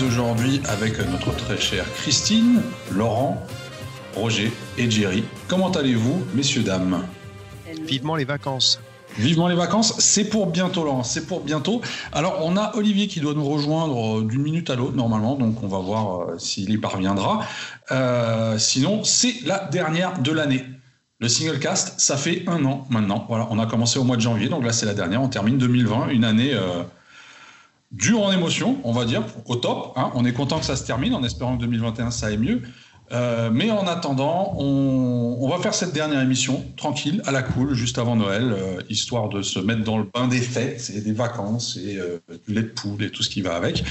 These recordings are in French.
suis aujourd'hui avec notre très chère Christine, Laurent, Roger et Jerry. Comment allez-vous, messieurs, dames? Vivement les vacances. Vivement les vacances, c'est pour bientôt, Laurent, c'est pour bientôt. Alors, on a Olivier qui doit nous rejoindre euh, d'une minute à l'autre, normalement, donc on va voir euh, s'il y parviendra. Euh, sinon, c'est la dernière de l'année. Le single cast, ça fait un an maintenant. Voilà, on a commencé au mois de janvier, donc là, c'est la dernière. On termine 2020, une année dure en émotion, on va dire, au top. Hein. On est content que ça se termine, en espérant que 2021, ça aille mieux. Euh, mais en attendant, on, va faire cette dernière émission tranquille, à la cool, juste avant Noël, euh, histoire de se mettre dans le bain des fêtes et des vacances et euh, du lait de poule et tout ce qui va avec.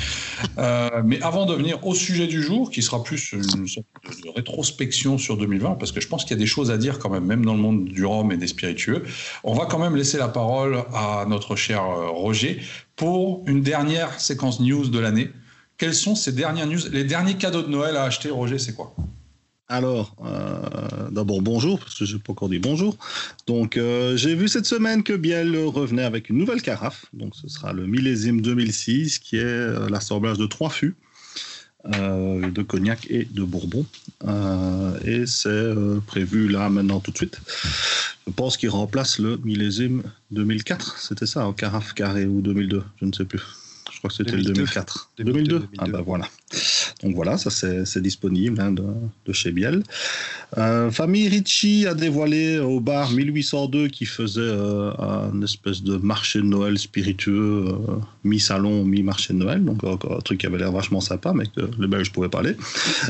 mais avant de venir au sujet du jour, qui sera plus une sorte de, rétrospection sur 2020, parce que je pense qu'il y a des choses à dire quand même, même dans le monde du rhum et des spiritueux, on va quand même laisser la parole à notre cher Roger pour une dernière séquence news de l'année quelles sont ces dernières news Les derniers cadeaux de Noël à acheter, Roger, c'est quoi? Alors, euh, d'abord bonjour, parce que je n'ai pas encore dit bonjour. Donc, euh, j'ai vu cette semaine que Biel revenait avec une nouvelle carafe. Donc, ce sera le millésime 2006, qui est euh, l'assemblage de trois fûts, de cognac et de bourbon. et c'est prévu là, maintenant, tout de suite. Je pense qu'il remplace le millésime 2004. C'était ça, en carafe carré ou 2002, je ne sais plus. Je crois que c'était le 2004. 2002, Ah bah voilà. Donc voilà, ça c'est disponible hein, de, chez Biel. Euh, Famille Ricci a dévoilé au bar 1802 qui faisait euh, un espèce de marché de Noël spiritueux, euh, mi-salon, mi-marché de Noël. Donc un truc qui avait l'air vachement sympa, mais que le belge pouvait parler.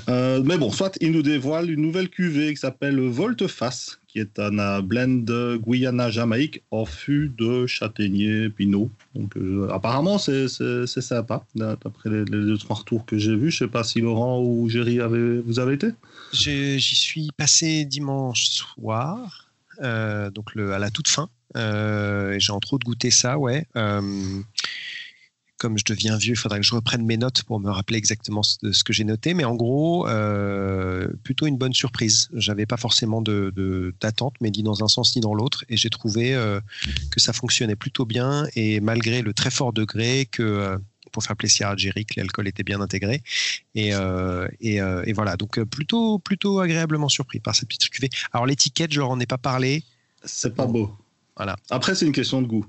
mais bon, soit il nous dévoile une nouvelle cuvée qui s'appelle Volte-Face, qui est un blend Guyana-Jamaïque en fût de châtaignier pinot. Donc, euh, apparemment, c'est sympa, d'après les, deux, trois retours que j'ai vus. Je ne sais pas si Laurent ou Géry vous avez été J'y suis passé dimanche soir, euh, donc le, à la toute fin. Euh, j'ai entre autres goûté ça, ouais comme je deviens vieux, il faudrait que je reprenne mes notes pour me rappeler exactement ce, ce que j'ai noté. Mais en gros, euh, plutôt une bonne surprise. J'avais pas forcément de, d'attente, mais ni dans un sens ni dans l'autre. Et j'ai trouvé euh, que ça fonctionnait plutôt bien. Et malgré le très fort degré que euh, pour faire plaisir à Jerry, que l'alcool était bien intégré. Et, et, voilà, donc plutôt, plutôt agréablement surpris par cette petite cuvée. Alors l'étiquette, je leur en ai pas parlé. C'est pas beau. Voilà. Après, c'est une question de goût.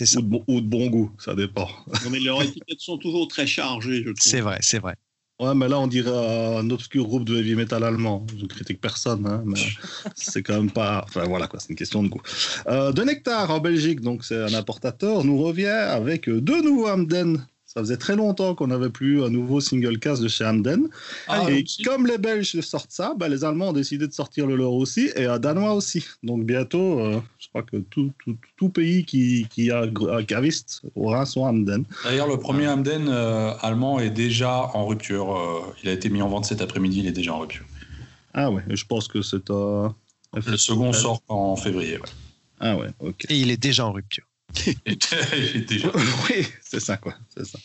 Ou de, bon, ou de, bon, goût, ça dépend. mais leurs étiquettes sont toujours très chargées, je trouve. C'est vrai, c'est vrai. Ouais, mais là, on dirait un obscur groupe de heavy metal allemand. Je ne critique personne, hein, mais c'est quand même pas. Enfin, voilà, quoi, c'est une question de goût. Euh, de Nectar en Belgique, donc c'est un importateur, nous revient avec deux nouveaux Hamden ça faisait très longtemps qu'on n'avait plus un nouveau single cast de chez Hamden. Ah, et comme les Belges sortent ça, bah, les Allemands ont décidé de sortir le leur aussi et un Danois aussi. Donc bientôt, euh, je crois que tout, tout, tout pays qui, qui, a un caviste aura son Hamden. D'ailleurs, le premier Hamden euh, allemand est déjà en rupture. Euh, il a été mis en vente cet après-midi, il est déjà en rupture. Ah ouais, je pense que c'est un. Le second sort en février. Ouais. Ah ouais, ok. Et il est déjà en rupture. oui, c'est ça, quoi. Ça.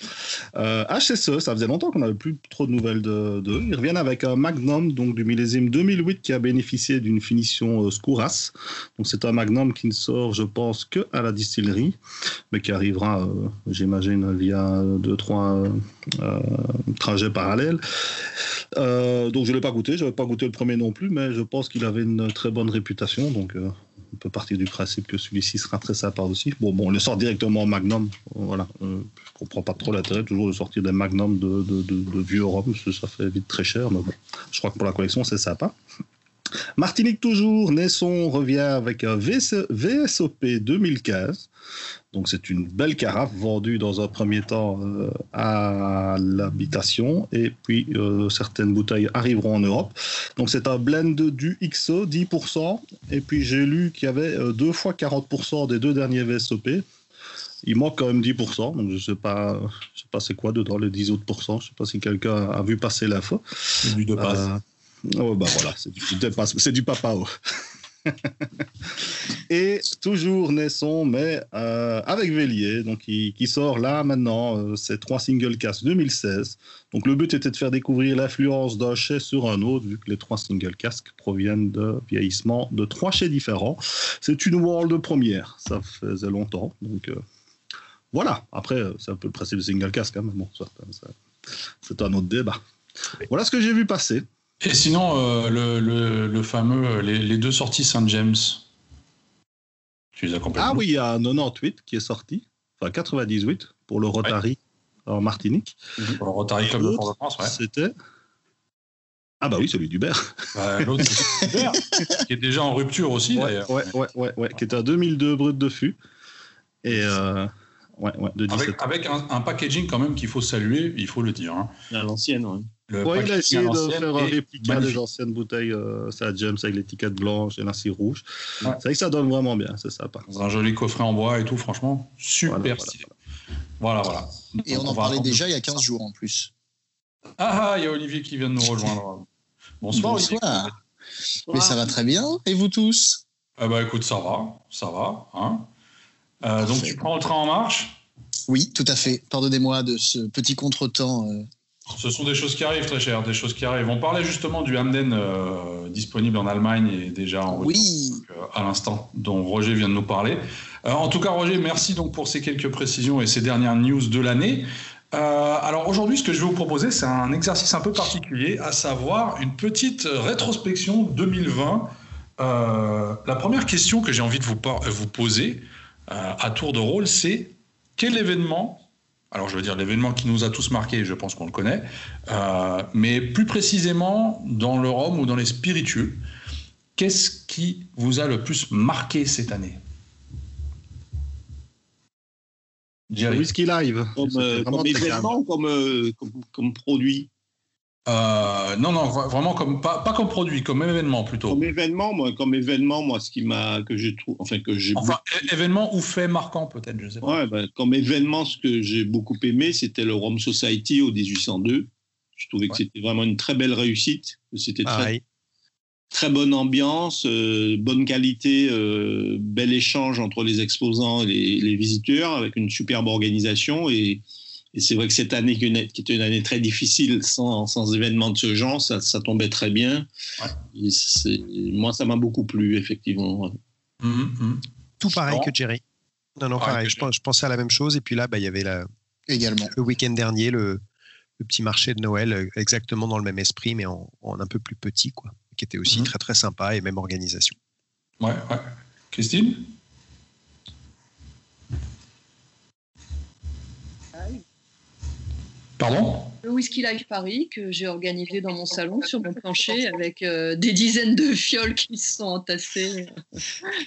Euh, HSE, ça faisait longtemps qu'on n'avait plus trop de nouvelles d'eux. Ils reviennent avec un Magnum, donc du millésime 2008, qui a bénéficié d'une finition euh, Skouras. Donc c'est un Magnum qui ne sort, je pense, que à la distillerie, mais qui arrivera, euh, j'imagine, via deux, trois euh, trajets parallèles. donc je ne l'ai pas goûté, je n'avais pas goûté le premier non plus, mais je pense qu'il avait une très bonne réputation. Donc on peut partir du principe que celui-ci sera très sympa aussi. Bon, bon, on le sort directement en Magnum. Voilà. Euh, je comprends pas trop l'intérêt toujours de sortir des Magnum de, vieux rhum, ça fait vite très cher. Mais bon, je crois que pour la collection, c'est sympa. Martinique toujours, Naisson revient avec un VSOP 2015. Donc c'est une belle carafe vendue dans un premier temps euh, à l'habitation et puis euh, certaines bouteilles arriveront en Europe. Donc c'est un blend du XO 10% et puis j'ai lu qu'il y avait euh, deux fois 40% des deux derniers VSOP. Il manque quand même 10%, donc je sais pas, je sais pas c'est quoi dedans les 10 autres pourcents. Je sais pas si quelqu'un a vu passer l'info. C'est du de passe. Oh, bah voilà, c'est du, c'est du papao. et toujours Naisson, mais euh, avec Vélier, donc qui, sort là maintenant, euh, c'est trois single cast 2016. Donc le but était de faire découvrir l'influence d'un chai sur un autre, vu que les trois single casques proviennent de vieillissement de trois chais différents. C'est une world première, ça faisait longtemps, donc euh, Voilà, après, euh, c'est un peu le principe du single quand même. Bon, c'est un autre débat. Voilà ce que j'ai vu passer. Et sinon, euh, le, le, le, fameux, euh, les, les, deux sorties Saint James, tu les as complètement Ah oui, il y a un 98 qui est sorti, enfin 98 pour le Rotary ouais. en Martinique. Pour le Rotary Club de France, ouais. C'était. Ah bah oui, celui d'Hubert. Bah, L'autre, c'est Hubert, qui est déjà en rupture aussi, ouais, d'ailleurs. Ouais, ouais, ouais, ouais, qui était à 2002 brut de fût. Et euh, ouais, ouais, de 17 avec, avec un, un, packaging quand même qu'il faut saluer, il faut le dire. Hein. À l'ancienne, oui. Le ouais, il a essayé de faire un réplica des anciennes bouteilles, euh, ça James avec l'étiquette blanche et l'incire rouge. Ouais. C'est vrai que ça donne vraiment bien, c'est sympa. Dans un joli coffret en bois et tout, franchement, super voilà, stylé. Voilà, voilà. Et on, on en parlait déjà il y a 15 jours en plus. Ah, il y a Olivier qui vient de nous rejoindre. Bonsoir. Bonsoir. Mais ça va très bien. Et vous tous? Eh ben, Écoute, ça va. Ça va. Hein euh, donc, tu prends le train en marche? Oui, tout à fait. Pardonnez-moi de ce petit contretemps. Euh... Ce sont des choses qui arrivent, très cher, des choses qui arrivent. On parlait justement du Hamden euh, disponible en Allemagne et déjà en oui. donc, euh, à l'instant, dont Roger vient de nous parler. Euh, en tout cas, Roger, merci donc pour ces quelques précisions et ces dernières news de l'année. Alors aujourd'hui, ce que je vais vous proposer, c'est un exercice un peu particulier, à savoir une petite rétrospection 2020. Euh, la première question que j'ai envie de vous, vous poser à tour de rôle, c'est quel événement, alors je veux dire l'événement qui nous a tous marqués, je pense qu'on le connaît, euh, mais plus précisément dans le rhum ou dans les spiritueux, qu'est-ce qui vous a le plus marqué cette année? Jerry. Whisky Live. Comme, euh, comme événement comme, euh, comme, comme, produit? Euh, Non, non, vraiment comme pas, pas, comme produit, comme événement plutôt. Comme événement, moi, comme événement, moi, ce qui m'a que j'ai trouvé, enfin que j'ai. Enfin, beaucoup... événement ou fait marquant peut-être, je sais pas. Ouais, ben, comme événement, ce que j'ai beaucoup aimé, c'était le Rome Society au 1802. Je trouvais que c'était vraiment une très belle réussite. C'était très. Très bonne ambiance, euh, bonne qualité, euh, bel échange entre les exposants et les, les, visiteurs, avec une superbe organisation. Et, et c'est vrai que cette année, qui était une année très difficile, sans, sans événements de ce genre, ça, ça tombait très bien. Ouais. moi, ça m'a beaucoup plu, effectivement. Mmh, mmh. Tout pareil bon. que Jerry. Non, non, pareil. Ouais, je, je, pensais à la même chose. Et puis là, bah, il y avait la, également le week-end dernier, le, le, petit marché de Noël, exactement dans le même esprit, mais en, en un peu plus petit, quoi qui était aussi mmh. très très sympa et même organisation. Ouais, ouais. Christine? Pardon Le Whisky Live Paris que j'ai organisé dans mon salon sur mon plancher avec euh, des dizaines de fioles qui se sont entassées euh,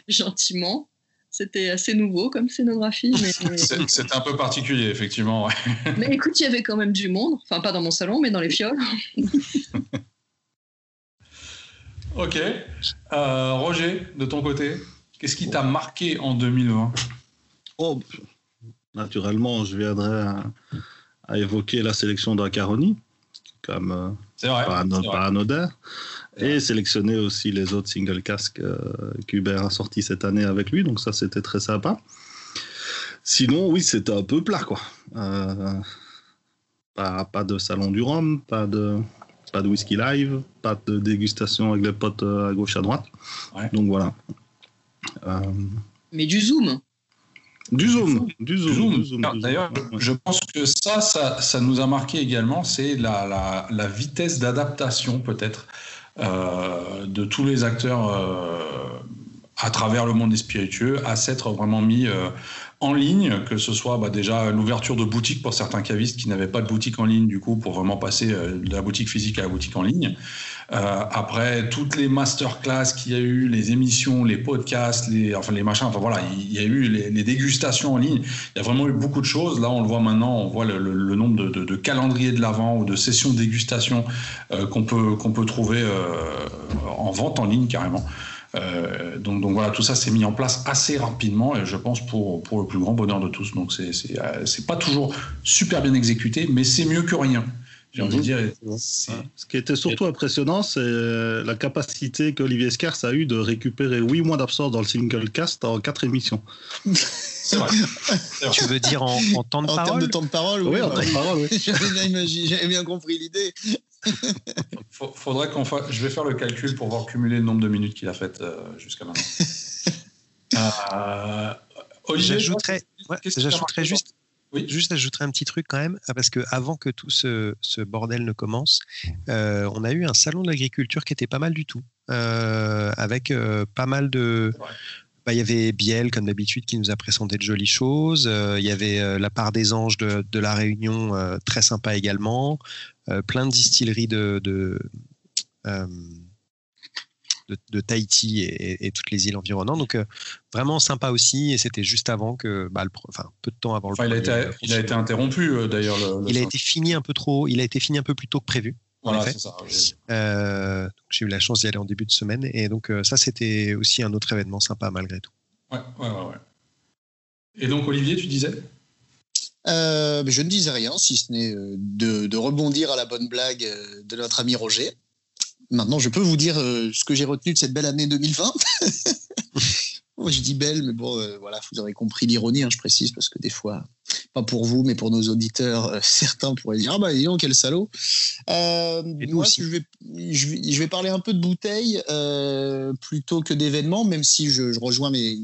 gentiment. C'était assez nouveau comme scénographie. Mais... C'était un peu particulier, effectivement. Ouais. Mais écoute, il y avait quand même du monde. Enfin, pas dans mon salon, mais dans les fioles. Ok. Euh, Roger, de ton côté, qu'est-ce qui t'a marqué en 2020 Oh, naturellement, je viendrai à, à évoquer la sélection d'Acaroni, comme euh, vrai, pas, anod pas anodin, et sélectionner aussi les autres single casques euh, qu'Hubert a sortis cette année avec lui, donc ça c'était très sympa. Sinon, oui, c'était un peu plat, quoi. Euh, pas, pas de salon du Rhum, pas de pas de whisky live, pas de dégustation avec les potes à gauche à droite. Ouais. Donc voilà. Euh... Mais du zoom. Du zoom, du zoom. zoom. zoom D'ailleurs, ouais. je pense que ça, ça, ça, nous a marqué également, c'est la, la, la, vitesse d'adaptation peut-être euh, de tous les acteurs euh, à travers le monde des spiritueux à s'être vraiment mis euh, en ligne, que ce soit bah, déjà l'ouverture de boutiques pour certains cavistes qui n'avaient pas de boutique en ligne, du coup, pour vraiment passer euh, de la boutique physique à la boutique en ligne. Euh, après, toutes les masterclass qu'il y a eu, les émissions, les podcasts, les, enfin les machins, enfin voilà, il y a eu les, dégustations en ligne. Il y a vraiment eu beaucoup de choses. Là, on le voit maintenant, on voit le, nombre de, calendriers de l'avant ou de sessions de dégustation euh, qu'on peut, qu'on peut trouver euh, en vente en ligne carrément. Donc, voilà, tout ça s'est mis en place assez rapidement et je pense pour, pour le plus grand bonheur de tous. Donc c'est pas toujours super bien exécuté, mais c'est mieux que rien. J'ai envie de dire. Ce qui était surtout impressionnant, c'est la capacité qu'Olivier Scars a eu de récupérer 8 mois d'absence dans le single cast en 4 émissions. C'est vrai. vrai. Tu veux dire en, en temps de en parole En termes de temps de parole, oui. oui en temps de parole, oui. J'avais bien, bien, compris l'idée. Faudrait qu'on fasse. Je vais faire le calcul pour voir cumuler le nombre de minutes qu'il a faites euh, jusqu'à maintenant. euh, Olivier, J'ajouterais ouais, juste, Oui. juste ajouterais un petit truc quand même, parce que avant que tout ce, ce bordel ne commence, euh, on a eu un salon de l'agriculture qui était pas mal du tout, euh, avec euh, pas mal de. Bah, il y avait Biel, comme d'habitude, qui nous a présenté de jolies choses. Euh, il y avait euh, la part des anges de, de la Réunion, euh, très sympa également. Plein de distilleries de, de, de, de Tahiti et, et- et toutes les îles environnantes. Donc, euh, vraiment sympa aussi. Et c'était juste avant que, bah, le, enfin, peu de temps avant le Enfin, il, a premier été, il a été interrompu euh, d'ailleurs. Le, le il a été fini un peu trop, il a été fini un peu plus tôt que prévu. en Voilà, effet. c'est ça. j'ai- Euh, j'ai eu la chance d'y aller en début de semaine et donc euh, ça c'était aussi un autre événement sympa malgré tout. Ouais, ouais, ouais, ouais. Et donc, Olivier, tu disais? Euh, je ne disais rien, si ce n'est euh, de, de rebondir à la bonne blague euh, de notre ami Roger. Maintenant, je peux vous dire euh, ce que j'ai retenu de cette belle année 2020. Moi, je dis belle, mais bon, euh, voilà, vous aurez compris l'ironie, hein, je précise, parce que des fois, pas pour vous, mais pour nos auditeurs, euh, certains pourraient dire Ah bah, dis donc, quel salaud. Euh, Et nous moi, aussi. je vais, je, vais, je vais parler un peu de bouteilles plutôt que d'événements, même si je, je rejoins mes,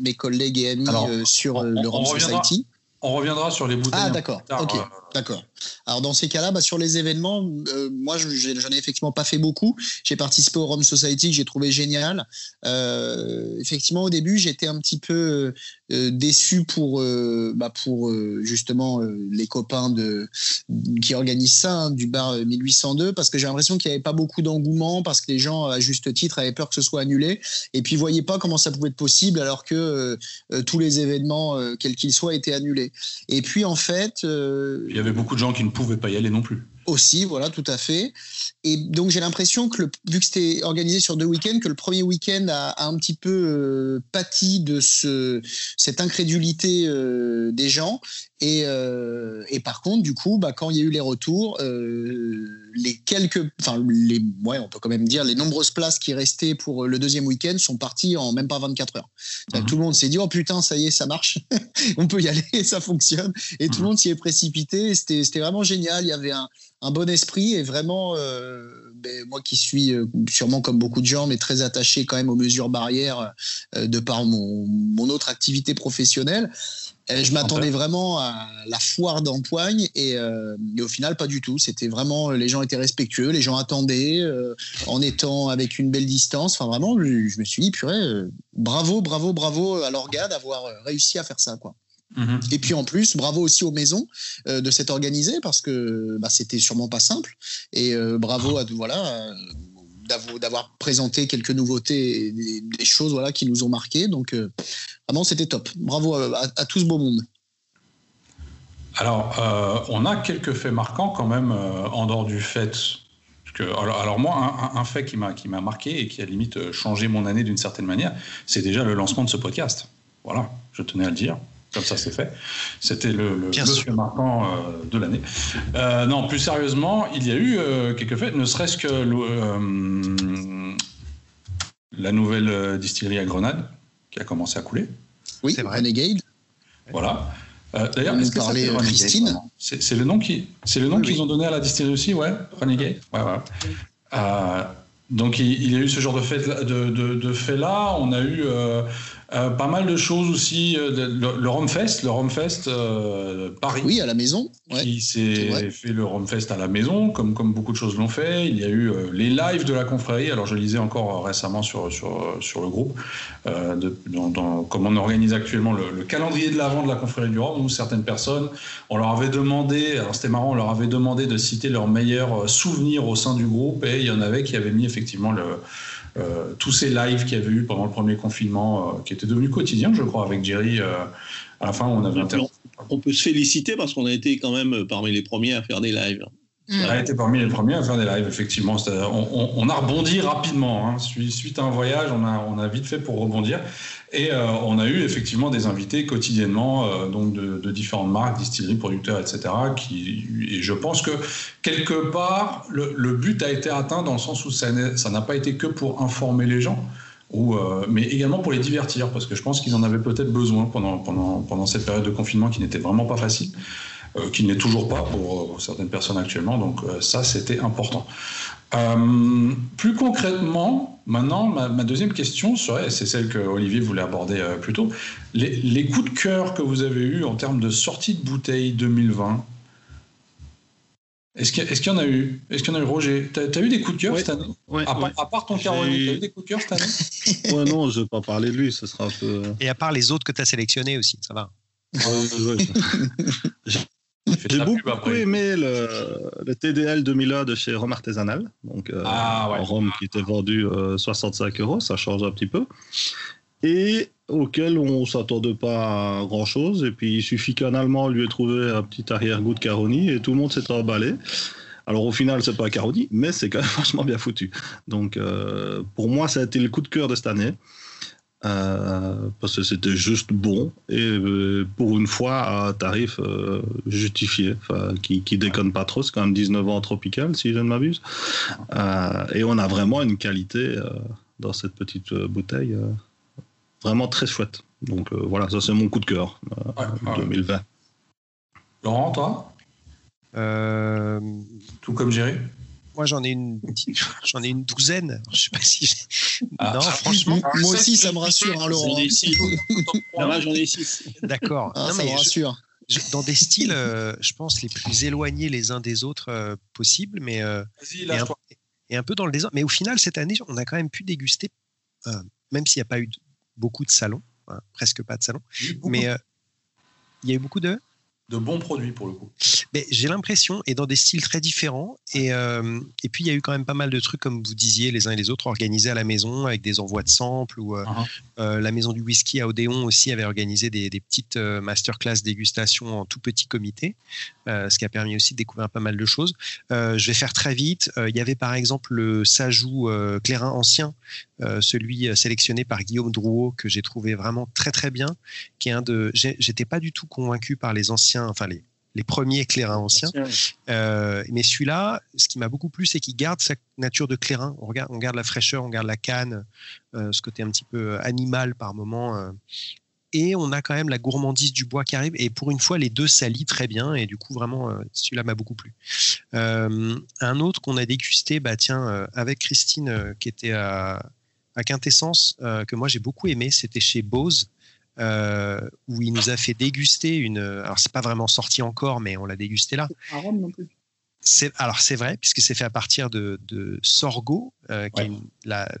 mes collègues et amis Alors, sur on- le Rome on reviendra. Society. On reviendra sur les bouteilles. Ah, peu d'accord, ok. D'accord. Alors dans ces cas-là, bah, sur les événements, euh, moi j'en ai effectivement pas fait beaucoup. J'ai participé au Rome Society que j'ai trouvé génial. Euh, effectivement, au début, j'étais un petit peu euh, déçu pour euh, bah, pour euh, justement euh, les copains de qui organisent ça hein, du bar euh, 1802 parce que j'ai l'impression qu'il n'y avait pas beaucoup d'engouement parce que les gens à juste titre avaient peur que ce soit annulé et puis voyaient pas comment ça pouvait être possible alors que tous les événements quels qu'ils soient étaient annulés. Et puis en fait, avait beaucoup de gens qui ne pouvaient pas y aller non plus. aussi, voilà, tout à fait. Et donc j'ai l'impression que vu que c'était organisé sur deux week-ends, que le premier week-end a, a un petit peu euh, pâti de ce, cette incrédulité euh, des gens. Et, euh, et par contre, du coup, bah, quand il y a eu les retours, euh, les quelques, enfin les, ouais, on peut quand même dire les nombreuses places qui restaient pour le deuxième week-end sont parties en même pas 24 heures. Mhm. Tout le monde s'est dit oh putain, ça y est, ça marche, on peut y aller, ça fonctionne. Et tout le Mhm. monde s'y est précipité. C'était c'était vraiment génial. Il y avait un, un bon esprit et vraiment, euh, ben, moi qui suis euh, sûrement comme beaucoup de gens, mais très attaché quand même aux mesures barrières euh, de par mon, mon autre activité professionnelle, je m'attendais vraiment à la foire d'empoigne et, euh, et au final pas du tout. C'était vraiment, les gens étaient respectueux, les gens attendaient euh, en étant avec une belle distance. Enfin vraiment, je, je me suis dit purée, euh, bravo, bravo, bravo à l'orga d'avoir réussi à faire ça quoi. Mhm. Et puis en plus, bravo aussi aux maisons euh, de s'être organisées parce que bah, c'était sûrement pas simple. Et euh, bravo à voilà d'avoir présenté quelques nouveautés, des, choses voilà qui nous ont marqué. Donc euh, vraiment c'était top. Bravo à, à- tout ce beau monde. Alors, euh, on a quelques faits marquants quand même euh, en dehors du fait. que- alors, alors moi, un, un- fait qui m'a marqué et qui a limite changé mon année d'une certaine manière, c'est déjà le lancement de ce podcast. Voilà, je tenais à le dire. Comme ça, c'est fait. C'était le, le, marquant euh, de l'année. Euh, non, plus sérieusement, il y a eu euh, quelques faits, ne serait-ce que le, euh, la nouvelle distillerie à Grenade qui a commencé à couler. Oui, C'est. Renegade. Voilà. Euh, D'ailleurs, est-ce que ça parlait, Christine. C'est le nom qui, c'est le nom Oui, qu'ils oui. ont donné à la distillerie aussi, ouais, Renegade. Ouais, ouais. Euh, donc il, il y a eu ce genre de fait, de, de, de fait là. On a eu euh, pas mal de choses aussi. euh, le, le Romfest, le Romfest euh, Paris. Oui, à la maison. Ouais. qui s'est fait le Romfest à la maison, comme, comme beaucoup de choses l'ont fait. Il y a eu euh, les lives de la confrérie. Alors, je lisais encore récemment sur, sur, sur le groupe, de, dans, dans- comme on organise actuellement le, le calendrier de l'avant de la confrérie du Rhum, où certaines personnes, on leur avait demandé, alors c'était marrant, on leur avait demandé de citer leurs meilleurs souvenirs au sein du groupe, et il y en avait qui avaient mis effectivement le, euh, tous ces lives qu'il y avait eu pendant le premier confinement, euh, qui étaient devenus quotidiens, je crois, avec Jerry. euh, à la fin, on avait interrompu. On peut se féliciter parce qu'on a été quand même parmi les premiers à faire des lives. Mm. On a été parmi les premiers à faire des lives, effectivement. On, on- on a rebondi rapidement. hein. Suite suite à un voyage, on a, on a vite fait pour rebondir. Et euh, on a eu effectivement des invités quotidiennement, euh, donc de, différentes marques, distilleries, producteurs, etc. Et je pense que quelque part, le, but a été atteint dans le sens où ça n'a pas été que pour informer les gens. Euh, mais également pour les divertir, parce que je pense qu'ils en avaient peut-être besoin pendant, cette période de confinement qui n'était vraiment pas facile qui n'est toujours pas pour, certaines personnes actuellement. Donc ça, c'était important. Euh, plus concrètement, maintenant, ma, deuxième question serait, c'est celle que Olivier voulait aborder euh, plus tôt, les, coups de cœur que vous avez eus en termes de sortie de bouteille 2020. Est-ce qu'il y, en a eu? Est-ce qu'il y en a eu, Roger? Tu as, eu des coups de cœur cette année? À, part, ton Caroline, tu as eu des coups de cœur cette année? Ouais, non, je ne vais pas parler de lui, ce sera un peu. Et à part les autres que tu as sélectionnés aussi, ça va. J'ai beaucoup aimé le, TDL 2001 de chez Rome Artisanal, donc euh, ah, Rome qui était vendu 65 euh, euros, ça change un petit peu, et auquel on s'attendait pas à grand chose. Et puis il suffit qu'un Allemand lui ait trouvé un petit arrière-goût de Caroni et tout le monde s'est emballé. Alors au final, c'est pas Caroni, mais c'est quand même vachement bien foutu. Donc euh, pour moi, ça a été le coup de cœur de cette année. Euh, parce que c'était juste bon et euh, pour une fois à un tarif euh, justifié, qui, qui déconne pas trop, c'est quand même 19 ans tropical si je ne m'abuse. et on a vraiment une qualité dans cette petite bouteille vraiment très chouette. Donc voilà, ça c'est mon coup de cœur 2020. Laurent, toi? Tout comme Géry moi, j'en ai une, j'en ai une douzaine. Je sais pas si. Ah, non, franchement. Moi aussi, ça me rassure, hein, Laurent. J'en ai six. j'en ai six. D'accord. Ah, ça me rassure. dans des styles, euh, je pense, les plus éloignés les uns des autres euh, possibles, mais euh, et, un, et, un, peu dans le désordre. Mais au final, cette année, on a quand même pu déguster, même s'il n'y a pas eu beaucoup de salons, hein, presque pas de salons, mais il y a eu beaucoup de de bons produits pour le coup. Mais j'ai l'impression, et dans des styles très différents. Et, euh, et puis, il y a eu quand même pas mal de trucs, comme vous disiez, les uns et les autres, organisés à la maison avec des envois de samples. Ou, euh, uh-huh. euh, la maison du whisky à Odéon aussi avait organisé des, des petites masterclass dégustation en tout petit comité, ce qui a permis aussi de découvrir pas mal de choses. je vais faire très vite. il y avait par exemple le Sajou Clairin ancien, celui sélectionné par Guillaume Drouot, que j'ai trouvé vraiment très très bien, qui est un de. J'étais pas du tout convaincu par les anciens enfin les, les premiers clairins anciens. Euh, mais celui-là, ce qui m'a beaucoup plu, c'est qu'il garde sa nature de clairin. On, regarde, on garde la fraîcheur, on garde la canne, euh, ce côté un petit peu animal par moment. Euh. et on a quand même la gourmandise du bois qui arrive. Et pour une fois, les deux s'allient très bien. Et du coup, vraiment, celui-là m'a beaucoup plu. un autre qu'on a dégusté, bah, tiens, avec Christine, qui était à, à Quintessence, que moi j'ai beaucoup aimé, c'était chez Bose. Euh, où il nous a fait déguster une. Alors, c'est pas vraiment sorti encore, mais on l'a dégusté là. non plus. C'est, alors c'est vrai puisque c'est fait à partir de, sorgho, euh, qui est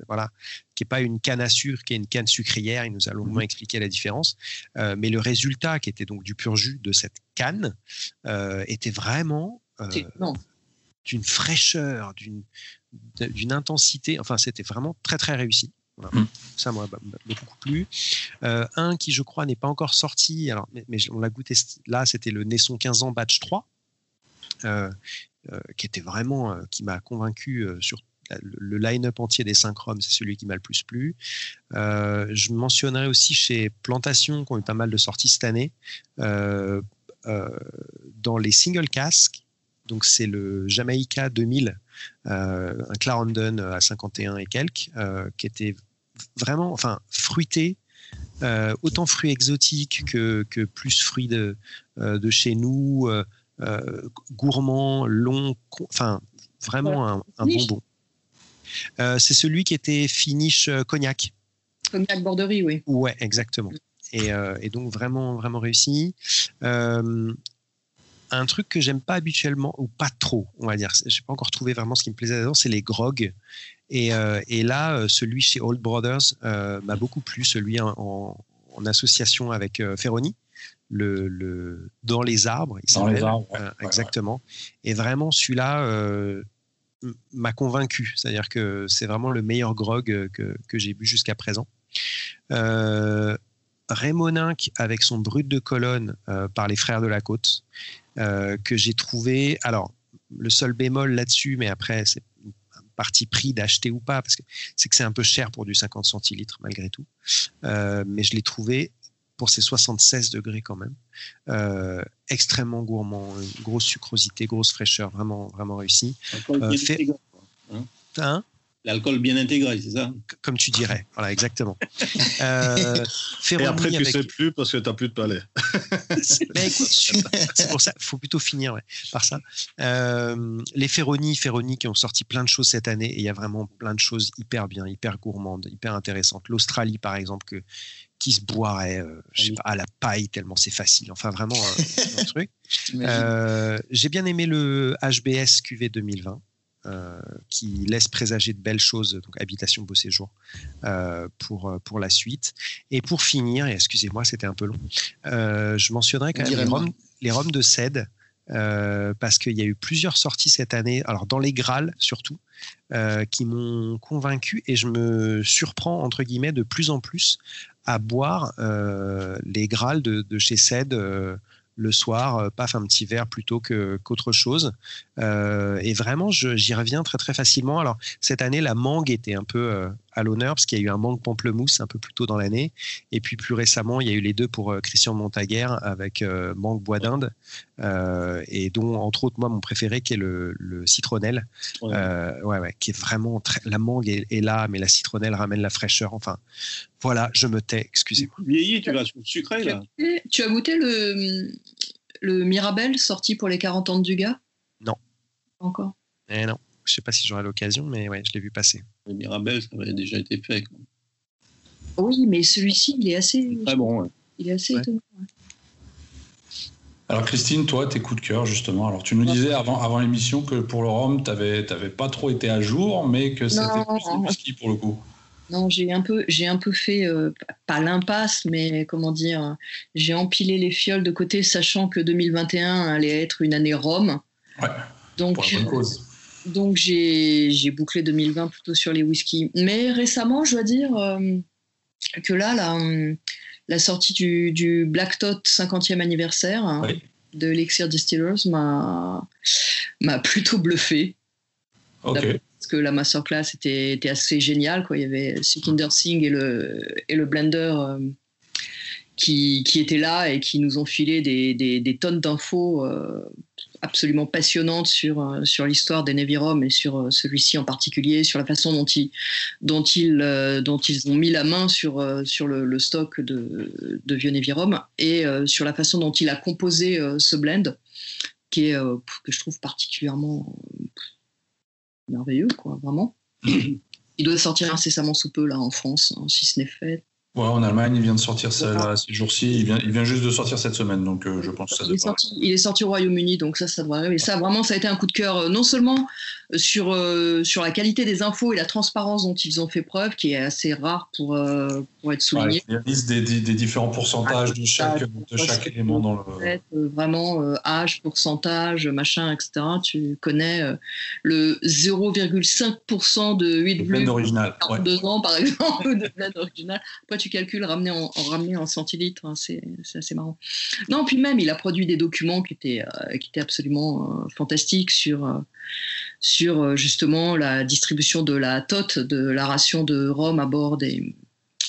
voilà, qui est pas une canne à sucre, qui est une canne sucrière. Il nous a longuement mhm. expliqué la différence, euh, mais le résultat, qui était donc du pur jus de cette canne, était vraiment d'une fraîcheur, d'une d'une intensité. Enfin, c'était vraiment très très réussi. Mm. Ça m'a beaucoup plu. Euh, un qui, je crois, n'est pas encore sorti, alors, mais, on l'a goûté là, c'était le Naisson 15 ans Batch 3, euh, euh, qui était vraiment, qui m'a convaincu sur le line-up entier des synchromes, c'est celui qui m'a le plus plu. je mentionnerai aussi chez Plantation, qui ont eu pas mal de sorties cette année, dans les single casques. Donc c'est le Jamaica 2000, un Clarendon à 51 et quelques, qui était vraiment, enfin, fruité, euh, autant fruits exotiques que, que plus fruits de, euh, de chez nous, euh, gourmand, long, enfin, vraiment un, bonbon. c'est celui qui était finish cognac. Cognac borderie, oui. Ouais, exactement. Et, et, donc vraiment, vraiment réussi un truc que j'aime pas habituellement, ou pas trop, on va dire. J'ai pas encore trouvé vraiment ce qui me plaisait dedans, c'est les grogs. Et, euh, là, euh, celui chez Old Brothers euh, m'a beaucoup plu, celui en, association avec Ferroni. Le, dans les arbres, il dans les arbres, exactement. Et vraiment, celui-là m'a convaincu. C'est-à-dire que c'est vraiment le meilleur grog que, que j'ai bu jusqu'à présent. Rémoninck avec son brut de colonne par les frères de la côte. Euh, que j'ai trouvé. Alors, le seul bémol là-dessus, mais après, c'est parti pris d'acheter ou pas, parce que c'est que c'est un peu cher pour du 50 centilitres malgré tout. Euh, mais je l'ai trouvé pour ses 76 degrés quand même. Euh, extrêmement gourmand, grosse sucrosité, grosse fraîcheur, vraiment, vraiment réussi. Hein? L'alcool bien intégré, c'est ça? Comme tu dirais. Voilà, exactement. Euh, Et après, tu ne sais plus parce que tu n'as plus de palais. c'est pour ça, il faut plutôt finir par ça. Euh, les Ferroni, Ferroni qui ont sorti plein de choses cette année et il y a vraiment plein de choses hyper bien, hyper gourmandes, hyper intéressantes. L'Australie, par exemple, que, qui se boirait euh, je sais pas, à la paille tellement c'est facile. Enfin, vraiment un truc. J'ai bien aimé le HBS QV 2020. Euh, qui laisse présager de belles choses, donc habitation, beau séjour, euh, pour, euh, pour la suite. Et pour finir, et excusez-moi, c'était un peu long, je mentionnerai quand même les roms, les roms, de Cède. parce qu'il y a eu plusieurs sorties cette année, alors dans les Graals surtout, qui m'ont convaincu et je me surprends entre guillemets de plus en plus à boire les Graals de, de chez Cède le soir, euh, paf, un petit verre plutôt qu'autre chose. Euh, et vraiment, j'y reviens très très facilement. Alors cette année, la mangue était un peu euh, à l'honneur parce qu'il y a eu un mangue pamplemousse un peu plus tôt dans l'année. Et puis plus récemment, il y a eu les deux pour Christian Montaguer avec mangue bois d'Inde et dont entre autres moi mon préféré qui est le, citronnelle, ouais. ouais. qui est vraiment très, la mangue est, là, mais la citronnelle ramène la fraîcheur. Enfin, voilà, je me tais, excusez-moi. Vieilli, tu vas sucré là. Tu as goûté le, le Mirabel sorti pour les 40 ans du gars Non. Encore Eh non. Je sais pas si j'aurai l'occasion, mais ouais, je l'ai vu passer. Le Mirabel, ça avait déjà été fait. Oui, mais celui-ci, il est assez. Très bon. Il est assez étonnant. Alors Christine, toi, tes coups de cœur justement. Alors tu nous disais avant, avant l'émission que pour le rhum, tu n'avais pas trop été à jour, mais que c'était plus whisky pour le coup. Non, j'ai un peu, j'ai un peu fait euh, pas l'impasse, mais comment dire, j'ai empilé les fioles de côté, sachant que 2021 allait être une année Rome. Ouais. Donc, donc j'ai bouclé 2020 plutôt sur les whiskies. Mais récemment, je dois dire euh, que là, la, la sortie du, du, Black Tot 50e anniversaire hein, de Elixir Distillers m'a plutôt bluffé. Parce que la masterclass était, était assez géniale. Quoi. Il y avait Sukhinder Singh et le, et le blender euh, qui, qui, étaient là et qui nous ont filé des, des, tonnes d'infos euh, absolument passionnantes sur, euh, sur l'histoire des Navy Rom et sur celui-ci en particulier, sur la façon dont ils, dont ils, dont ils ont mis la main sur, sur le, stock de, de vieux Navy Rom et sur la façon dont il a composé ce blend qui est, que je trouve particulièrement merveilleux, quoi, vraiment. il doit sortir incessamment sous peu, là, en France, hein, si ce n'est fait. Ouais, en Allemagne, il vient de sortir ça, là, ces jours-ci. Il vient, il vient juste de sortir cette semaine, donc euh, je pense que ça il est, sorti, il est sorti au Royaume-Uni, donc ça, ça devrait arriver. Ça, vraiment, ça a été un coup de cœur, euh, non seulement euh, sur, sur la qualité des infos et la transparence dont ils ont fait preuve, qui est assez rare pour, pour être souligné. il y a des, des, des, différents pourcentages de chaque, de chaque élément dans le. vraiment, âge, pourcentage, machin, etc. Tu connais le 0,5% de 8 blend original. Deux ans, par exemple, de blend original tu calcules ramener en, centilitres, hein, c'est assez marrant. Non, puis même, il a produit des documents qui étaient, euh, qui étaient absolument euh, fantastiques sur, euh, sur justement la distribution de la TOT, de la ration de rhum à bord des,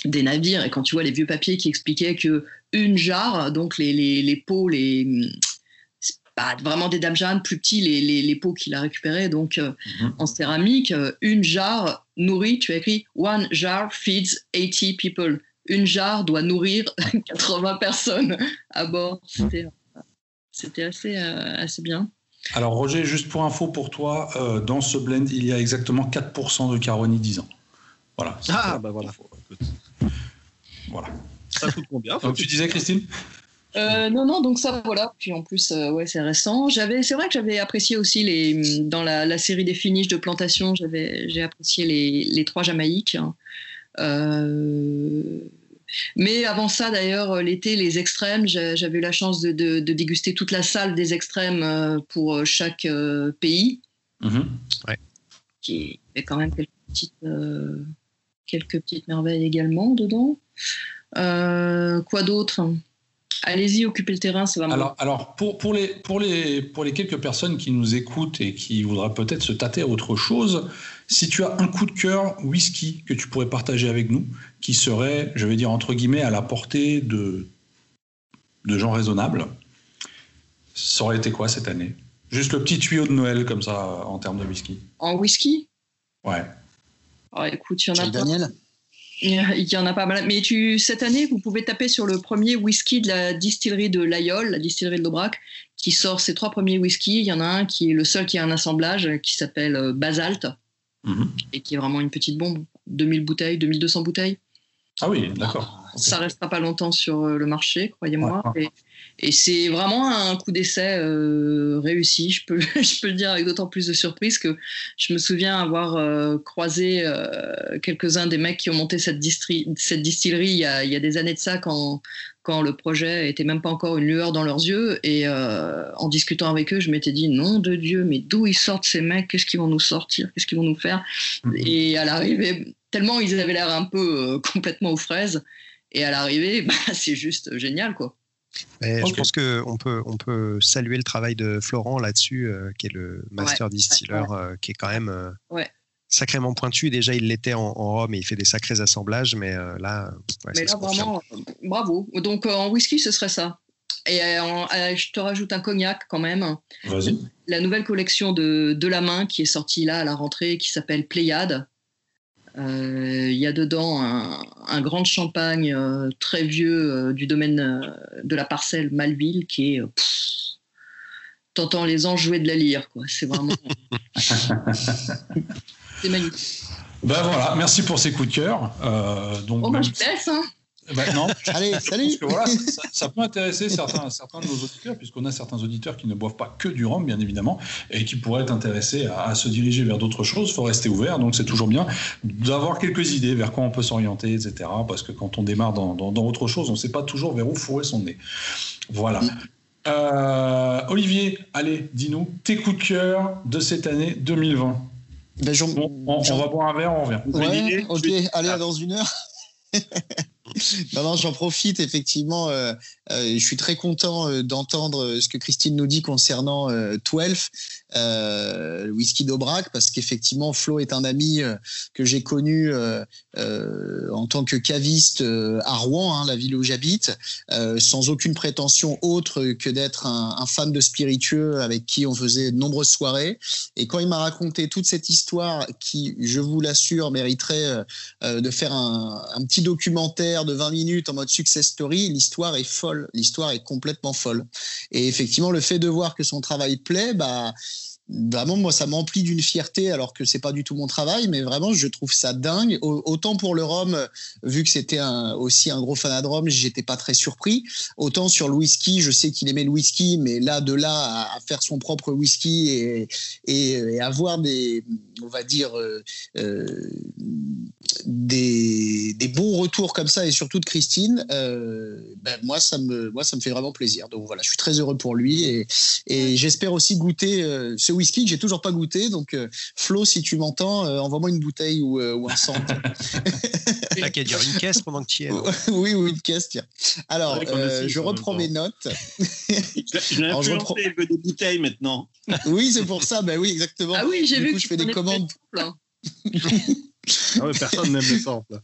des navires. Et quand tu vois les vieux papiers qui expliquaient que une jarre, donc les, les, les pots, les, pas vraiment des dames plus petits, les, les, les pots qu'il a récupérés donc mhm. en céramique. une jarre nourrit, tu as écrit One jar feeds 80 people. Une jarre doit nourrir 80 personnes à bord. C'était assez, euh, assez bien. Alors Roger, juste pour info pour toi, euh, dans ce blend, il y a exactement 4% de Caroni 10 ans. Voilà. Ah, bah voilà. Voilà. Ça coûte combien Donc tu disais Christine? Euh, non, non, donc ça, voilà. Puis en plus, ouais, c'est récent. J'avais, c'est vrai que j'avais apprécié aussi les, dans la, la série des finishes de plantation, j'avais, j'ai apprécié les, les, trois Jamaïques. Hein. Mais avant ça, d'ailleurs, euh, l'été, les extrêmes, j'avais eu la chance de, déguster toute la salle des extrêmes euh, pour euh, chaque pays. Mm-hmm. Ouais. Qui avait quand même quelques petites, quelques petites merveilles également dedans. quoi d'autre Allez-y, occupez le terrain, ça va Alors, alors pour, pour, les, pour, les, pour les quelques personnes qui nous écoutent et qui voudraient peut-être se tâter à autre chose, si tu as un coup de cœur whisky que tu pourrais partager avec nous, qui serait, je vais dire entre guillemets, à la portée de, de gens raisonnables, ça aurait été quoi cette année? Juste le petit tuyau de Noël comme ça en termes de whisky. En whisky? Ouais. Alors, écoute, il y en a Jack. Daniel? Il y en a pas mal. Mais tu, cette année, vous pouvez taper sur le premier whisky de la distillerie de l'Aïol, la distillerie de l'Aubrac, qui sort ses trois premiers whiskies. Il y en a un qui est le seul qui a un assemblage qui s'appelle euh, Basalt Mhm. et qui est vraiment une petite bombe. 2000 bouteilles, 2200 bouteilles. Ah oui, d'accord. Ça restera pas longtemps sur euh, le marché, croyez-moi. Ouais, et c'est vraiment un coup d'essai euh, réussi. Je peux, je peux le dire avec d'autant plus de surprise que je me souviens avoir euh, croisé euh, quelques-uns des mecs qui ont monté cette, cette distillerie il y, a, il y a des années de ça quand, quand le projet était même pas encore une lueur dans leurs yeux. Et en discutant avec eux, je m'étais dit, nom de Dieu, mais d'où ils sortent ces mecs? Qu'est-ce qu'ils vont nous sortir? Qu'est-ce qu'ils vont nous faire? Mhm. Et à l'arrivée, tellement ils avaient l'air un peu complètement aux fraises. Et à l'arrivée, bah, c'est juste génial, quoi. Je pense qu'on peut, on peut saluer le travail de Florent là-dessus, euh, qui est le master distiller, euh, qui est quand même euh, Ouais. sacrément pointu. Déjà, il l'était en, en Rome et il fait des sacrés assemblages, mais euh, là, ouais, Mais ça là, se confirme. vraiment, bravo. Donc, euh, en whisky, ce serait ça. Et en- je te rajoute un cognac quand même. Vas-y. La nouvelle collection de, de la main qui est sortie là à la rentrée, qui s'appelle Pléiade. Euh, Il y a dedans un, un grand champagne euh, très vieux euh, du domaine de la parcelle Malville qui est. T'entends les anges jouer de la lyre, quoi. C'est vraiment. c'est magnifique. Ben voilà, merci pour ces coups de cœur. Euh, donc, Oh, même je hein. Ben non, Allez, salut que voilà, ça, ça peut intéresser certains, certains de nos auditeurs, puisqu'on a certains auditeurs qui ne boivent pas que du rhum, bien évidemment, et qui pourraient être intéressés à, à se diriger vers d'autres choses. Il faut rester ouvert, donc c'est toujours bien d'avoir quelques idées vers quoi on peut s'orienter, etc. Parce que quand on démarre dans, dans- dans autre chose, on ne sait pas toujours vers où fourrer son nez. Voilà. Euh, Olivier, allez, dis-nous tes coups de cœur de cette année 2020. Ben, on, on va boire un verre, on revient. Ouais, Olivier, ok, allez, Ah. dans une heure. non, non, j'en profite effectivement. euh, euh, je suis très content euh, d'entendre ce que Christine nous dit concernant euh, 12, euh, le whisky d'Aubrac, parce qu'effectivement, Flo est un ami que j'ai connu en tant que caviste à Rouen, hein, la ville où j'habite, sans aucune prétention autre que d'être un, fan de spiritueux avec qui on faisait de nombreuses soirées. Et quand il m'a raconté toute cette histoire qui, je vous l'assure, mériterait de faire un petit documentaire de 20 minutes en mode success story, l'histoire est folle. L'histoire est complètement folle. Et effectivement, le fait de voir que son travail plaît, bah, vraiment, moi, ça m'emplit d'une fierté alors que c'est pas du tout mon travail, mais vraiment, je trouve ça dingue. Au- Autant pour le rhum, vu que c'était aussi un gros fanat de rhum, j'étais pas très surpris. Autant sur le whisky, je sais qu'il aimait le whisky, mais là, de là à, faire son propre whisky et, avoir des, on va dire, euh, euh, des, des bons retours comme ça et surtout de Christine, euh, ben moi ça me moi ça me fait vraiment plaisir. Donc voilà, je suis très heureux pour lui et, j'espère aussi goûter ce whisky que j'ai toujours pas goûté. Donc euh, Flo, si tu m'entends, euh, envoie-moi une bouteille ou, euh, ou un centre. T'as qu'à dire une caisse pendant que tu y es. oui, ou une caisse. Tiens. Alors, Ouais, euh, je reprends mes notes. Je Alors, je reprends- il veut des bouteilles maintenant. Oui, c'est pour ça. Ben oui, exactement. Ah oui, j'ai Du vu coup, que je fais des commandes. plein. Ah ouais, personne n'aime les samples.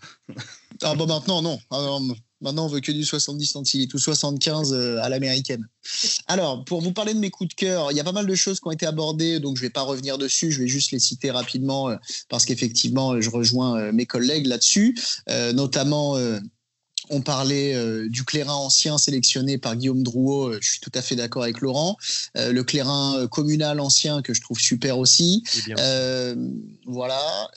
Ah bon, maintenant, non. Ah non, Maintenant, on veut que du 70 centilitres ou 75 euh, à l'américaine. Alors, pour vous parler de mes coups de cœur, il y a pas mal de choses qui ont été abordées, donc je ne vais pas revenir dessus, je vais juste les citer rapidement, euh, parce qu'effectivement, euh, je rejoins mes collègues là-dessus, Euh, notamment... euh, on parlait euh, du clairin ancien sélectionné par Guillaume Drouot, euh, je suis tout à fait d'accord avec Laurent. Euh, le clairin communal ancien que je trouve super aussi. Voilà.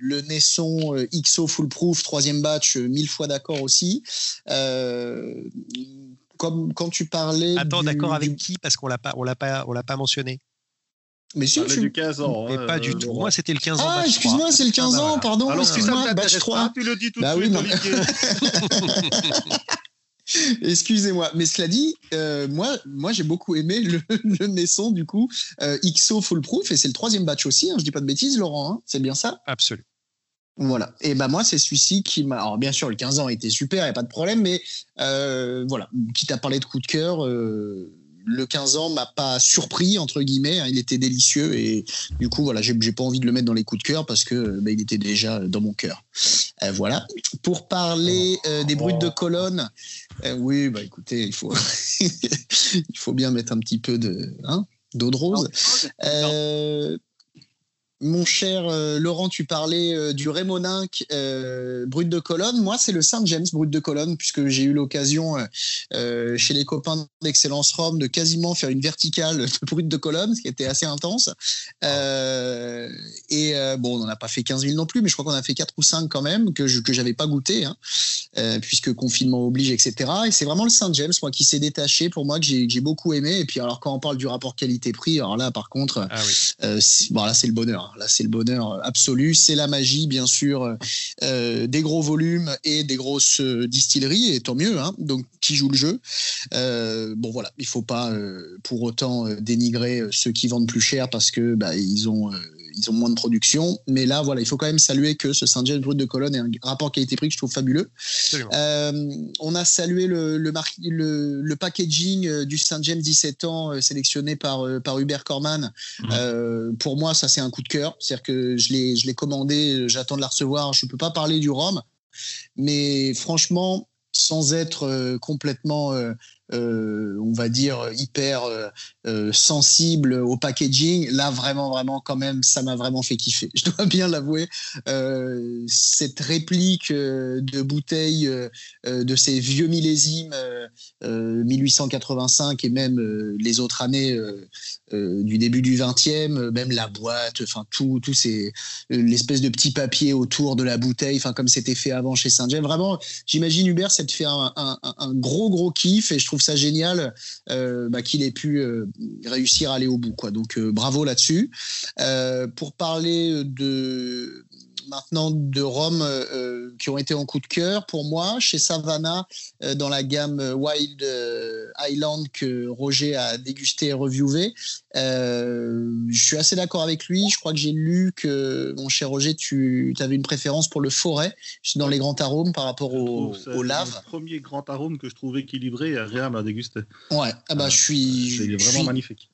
Le Nesson euh, XO Fullproof, troisième batch, euh, mille fois d'accord aussi. Euh, comme quand tu parlais. Attends, d'accord avec du- qui? Parce qu'on l'a pas, on l'a pas, on l'a pas mentionné. Mais si, tu- du 15 ans. Mais hein, pas du tout. Moi, c'était le 15 ans. Ah, excuse-moi, 3. c'est le 15 Ah, bah ans, voilà. pardon, Alors, ça excuse-moi, batch t'intéresse 3. pas, tu le dis tout Bah de oui, suite. Excusez-moi, mais cela dit, euh, moi, moi j'ai beaucoup aimé le, le Nesson du coup euh, XO Fullproof et c'est le troisième batch aussi. Hein, je dis pas de bêtises, Laurent, hein, c'est bien ça? Absolument. Voilà. Et ben moi, c'est celui-ci qui m'a. Alors bien sûr, le 15 ans était super, il n'y a pas de problème, mais euh, voilà, quitte à parler de coup de cœur, euh, le 15 ans m'a pas surpris entre guillemets. hein, il était délicieux et du coup voilà, j'ai pas envie de le mettre dans les coups de cœur parce que euh, ben, il était déjà dans mon cœur. Euh, voilà. Pour parler des brutes de colonne, oui, bah écoutez, il faut il faut bien mettre un petit peu de hein, d'eau de rose. Mon cher euh, Laurent, tu parlais euh, du Rémoninck euh, brut de colonne. Moi, c'est le Saint James brut de colonne, puisque j'ai eu l'occasion chez les copains d'Excellence Rome de quasiment faire une verticale de brut de colonne, ce qui était assez intense. et bon, on n'en a pas fait 15 000 non plus, mais je crois qu'on a fait 4 ou 5 quand même, que je n'avais pas goûté, hein, puisque confinement oblige, etc. Et c'est vraiment le Saint James, moi, qui s'est détaché pour moi, que j'ai beaucoup aimé. Et puis, alors, quand on parle du rapport qualité-prix, alors là, par contre, ah bon, là, c'est le bonheur. Là, c'est le bonheur absolu. C'est la magie, bien sûr, euh, des gros volumes et des grosses distilleries, et tant mieux. Hein, donc, qui joue le jeu euh, Bon, voilà, il faut pas euh, pour autant dénigrer ceux qui vendent plus cher parce que bah, ils ont ils ont moins de production. Mais là, voilà, il faut quand même saluer que ce Saint James Brut de Cologne est un rapport qualité-prix que je trouve fabuleux. Euh, on a salué le, le, packaging euh, du Saint James 17 ans euh, sélectionné par, par Hubert Corman. Mhm. pour moi, ça, c'est un coup de cœur. C'est-à-dire que je l'ai commandé, j'attends de la recevoir. Je ne peux pas parler du rhum, mais franchement, sans être complètement euh, on va dire, hyper euh, euh, sensible au packaging. Là, vraiment, vraiment, quand même, ça m'a vraiment fait kiffer. Je dois bien l'avouer. cette réplique de bouteille de ces vieux millésimes 1885 et même les autres années du début du 20e, même la boîte, enfin tout, tout ces l'espèce de petit papier autour de la bouteille, enfin comme c'était fait avant chez Saint-James. Vraiment, j'imagine Hubert, ça te fait un, un, gros gros kiff et je trouve ça génial euh, bah, qu'il ait pu euh, réussir à aller au bout. Quoi. Donc euh, bravo là-dessus. pour parler de maintenant de Rome qui ont été en coup de cœur pour moi chez Savannah dans la gamme Wild Island que Roger a dégusté et reviewé. je suis assez d'accord avec lui. Je crois que j'ai lu que, mon cher Roger, tu avais une préférence pour le forêt dans les grands arômes par rapport au, au lave. Le premier grand arôme que je trouve équilibré et agréable à déguster. Ouais, ah bah, je suis. C'est vraiment magnifique.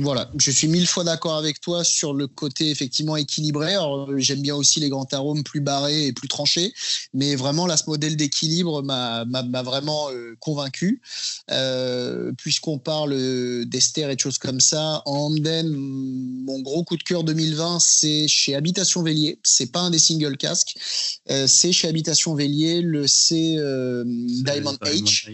Voilà, je suis mille fois d'accord avec toi sur le côté effectivement équilibré. J'aime bien aussi les grands arômes plus barrés et plus tranchés, mais vraiment là, ce modèle d'équilibre m'a vraiment euh, convaincu. Euh, Puisqu'on parle d'ester et de choses comme ça, en Hamden, mon gros coup de cœur 2020, c'est chez Habitation Vélier. C'est pas un des single casques, euh, c'est chez Habitation Vélier le C euh, Diamond H.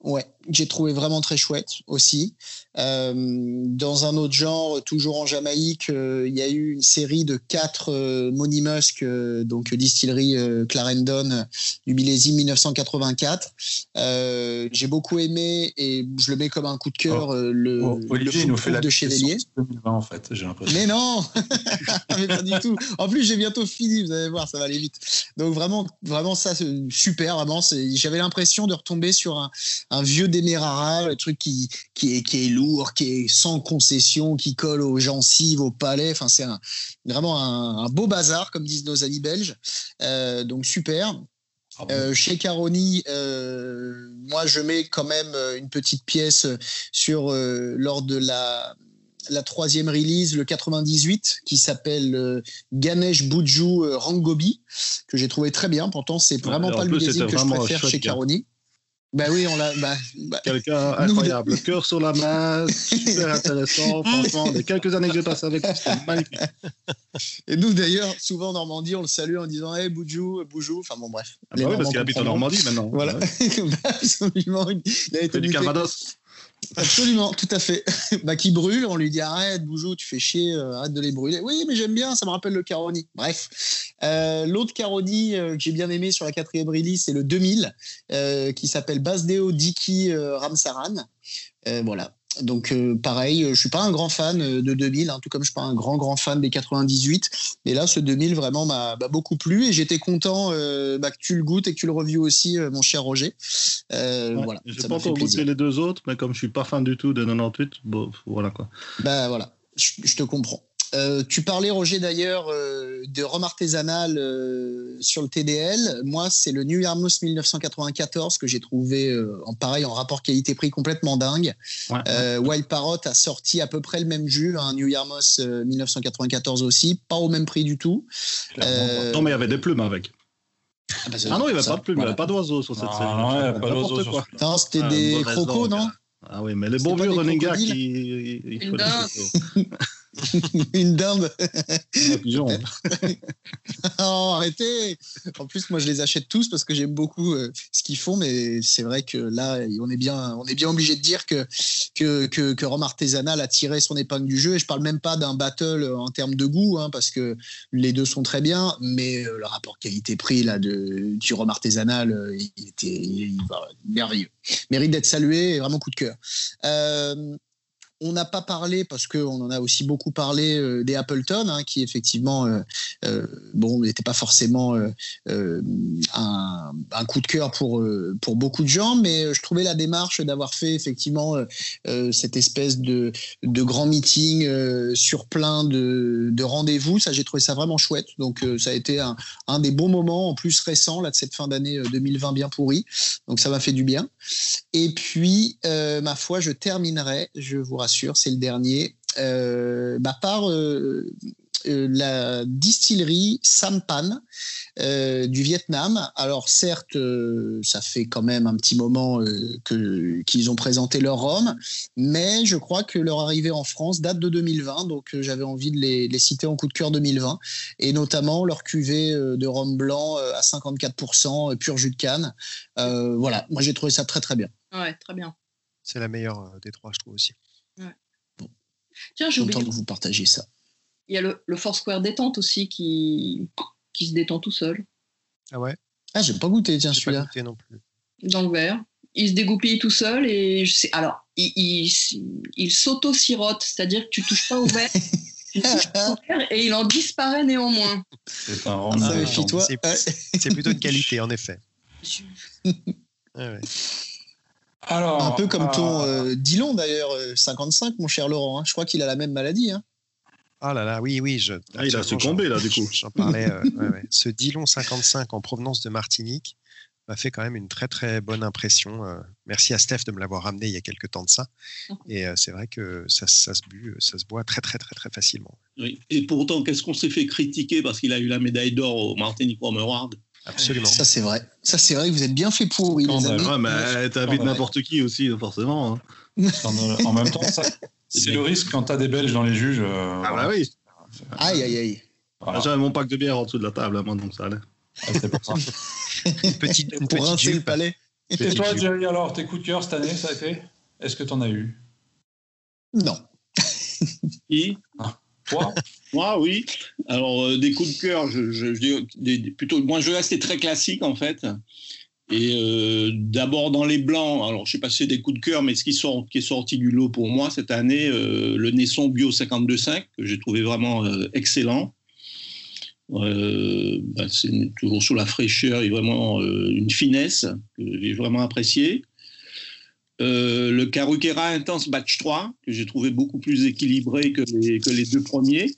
Ouais, j'ai trouvé vraiment très chouette aussi. Euh, dans un autre genre, toujours en Jamaïque, euh, il y a eu une série de quatre euh, Money Musk, euh, donc distillerie Clarendon du millésime 1984. j'ai beaucoup aimé et je le mets comme un coup de cœur oh. le, oh, Olivier, nous fait la de Chevalier. 2020 en fait, j'ai l'impression. Mais non, mais pas du tout. En plus, j'ai bientôt fini, vous allez voir, ça va aller vite. Donc vraiment, vraiment ça, super, vraiment. J'avais l'impression de retomber sur un, un vieux Demerara, le truc qui, qui, est, qui est lourd, qui est sans concession, qui colle aux gencives, au palais. Enfin, c'est vraiment un, beau bazar, comme disent nos amis belges. Euh, donc super. Ah euh, chez Caroni, euh, moi je mets quand même une petite pièce sur lors de la la troisième release, le 98, qui s'appelle Ganesh Buju Rangobi, que j'ai trouvé très bien. Pourtant, c'est vraiment pas le millésime que je préfère chez Caroni. Ben oui, on l'a. Bah, bah, Quelqu'un incroyable. Le cœur sur la main, super intéressant. Franchement, les quelques années que j'ai passées avec lui, c'était magnifique. Et nous, d'ailleurs, souvent en Normandie, on le salue en disant Hey, Boujou, Boujou. Enfin bon, bref. Ah bah oui, parce qu'il habite en Normandie maintenant. Voilà. Absolument. Il a été du Calvados. Absolument, tout à fait. bah, qui brûle, on lui dit arrête, Boujou, tu fais chier, euh, arrête de les brûler. Oui, mais j'aime bien, ça me rappelle le Caroni. Bref, euh, l'autre Caroni euh, que j'ai bien aimé sur la quatrième release, c'est le 2000, qui s'appelle Basdeo Diki Ramsaran. voilà, donc euh, pareil, euh, je suis pas un grand fan euh, de 2000, hein, tout comme je suis pas un grand grand fan des 98. Mais là, ce 2000 vraiment m'a beaucoup plu et j'étais content bah, que tu le goûtes et que tu le revues aussi, mon cher Roger. voilà. J'ai pas encore goûté les deux autres, mais comme je suis pas fan du tout de 98, bon, voilà quoi. Bah voilà, je te comprends. Euh, tu parlais, Roger, d'ailleurs, euh, de rhum artisanal euh, sur le TDL. Moi, c'est le New Yarmouth 1994 que j'ai trouvé en pareil, en rapport qualité-prix complètement dingue. Wild Parrot a sorti à peu près le même jus, un New Yarmouth 1994 aussi, pas au même prix du tout. Non, mais il y avait des plumes avec. Ah, bah, ah non, il n'y avait pas de plumes, il n'y avait pas d'oiseaux sur cette ah, série. Non, il n'y avait pas d'oiseaux. Non, c'était des crocos, non Ah oui, mais les bons vieux running qui. Il, une dinde. Un pigeon. oh, arrêtez En plus, moi, je les achète tous parce que j'aime beaucoup euh, ce qu'ils font, mais c'est vrai que là, on est bien, on est bien obligé de dire que que, que, que Rome Artisanal a tiré son épingle du jeu. Et je parle même pas d'un battle en termes de goût, hein, parce que les deux sont très bien, mais euh, le rapport qualité-prix là de du Rome Artisanal, euh, il était il- bah, merveilleux. Mérite d'être salué, et vraiment coup de cœur. Euh, on n'a pas parlé parce qu'on en a aussi beaucoup parlé euh, des Appleton, hein, qui effectivement, euh, euh, bon, pas forcément euh, un, coup de cœur pour pour beaucoup de gens, mais je trouvais la démarche d'avoir fait effectivement cette espèce de de grand meeting sur plein de, de rendez-vous, ça j'ai trouvé ça vraiment chouette. Donc ça a été un, un des bons moments en plus récents là de cette fin d'année euh, 2020 bien pourrie. Donc ça m'a fait du bien. Et puis, ma foi, je terminerai, je vous c'est le dernier, euh, bah, par euh, euh, la distillerie Sampan euh, du Vietnam. Alors certes, euh, ça fait quand même un petit moment euh, que qu'ils ont présenté leur rhum, mais je crois que leur arrivée en France date de 2020, donc euh, j'avais envie de les, les citer en coup de cœur 2020, et notamment leur cuvée euh, de rhum blanc euh, à 54% euh, pur jus de canne. Euh, voilà, moi j'ai trouvé ça très très bien. Ouais, très bien. C'est la meilleure des trois, je trouve aussi. Tiens, j'ai Content oublié. que vous partagiez ça. Il y a le, le Foursquare détente aussi qui, qui se détend tout seul Ah ouais? Ah, j'ai pas goûté, tiens, J'ai pas celui-là. goûté non plus. dans le verre. Il se dégoupille tout seul et je sais, alors il, il, il s'auto-sirote, c'est-à-dire que tu touches pas au verre, tu touches pas au verre et il en disparaît néanmoins. C'est Ah, ça, méfie-toi. C'est- Ouais. Plutôt une qualité, en effet. Je- Ouais, ouais. Alors, Un peu comme ton euh, euh, Dillon d'ailleurs, euh, 55, mon cher Laurent. hein. Je crois qu'il a la même maladie. hein. Ah là là, oui, oui. Je, Ah, il a succombé, là, du coup. J'en parlais. euh, ouais, ouais. Ce Dillon 55 en provenance de Martinique m'a fait quand même une très très bonne impression. euh. merci à Steph de me l'avoir ramené il y a quelques temps de ça. Et euh, c'est vrai que ça, ça se bu, ça se boit très très très très facilement. Oui. Et pourtant, qu'est-ce qu'on s'est fait critiquer parce qu'il a eu la médaille d'or au Martinique Award Absolument. Ça, c'est vrai. Ça, c'est vrai que vous êtes bien fait pour, les Scandale. amis. Ouais, mais t'invites Ouais. n'importe qui aussi, forcément. hein. en, en même temps, c'est le risque quand t'as des Belges dans les juges. euh, Ah bah oui. Aïe, aïe, aïe. voilà. J'avais mon pack de bière en dessous de la table, hein, moi, donc ça allait. Ah, c'est pour ça. Une petite, Pour petite rincer le palais. Et toi. Jerry, alors, tes coups de cœur cette année, ça a été? Est-ce que t'en as eu? Non. Qui? Moi, oui. Alors, euh, des coups de cœur, je, je, je plutôt. Moi, je restais très classique, en fait. Et euh, d'abord dans les blancs, alors je sais pas si c'est des coups de cœur, mais ce qui, est sorti du lot pour moi cette année, euh, le Naisson Bio 52.5, que j'ai trouvé vraiment excellent. Bah, c'est toujours sous la fraîcheur et vraiment une finesse que j'ai vraiment apprécié. Euh, le Carukera Intense Batch 3, que j'ai trouvé beaucoup plus équilibré que les, deux premiers.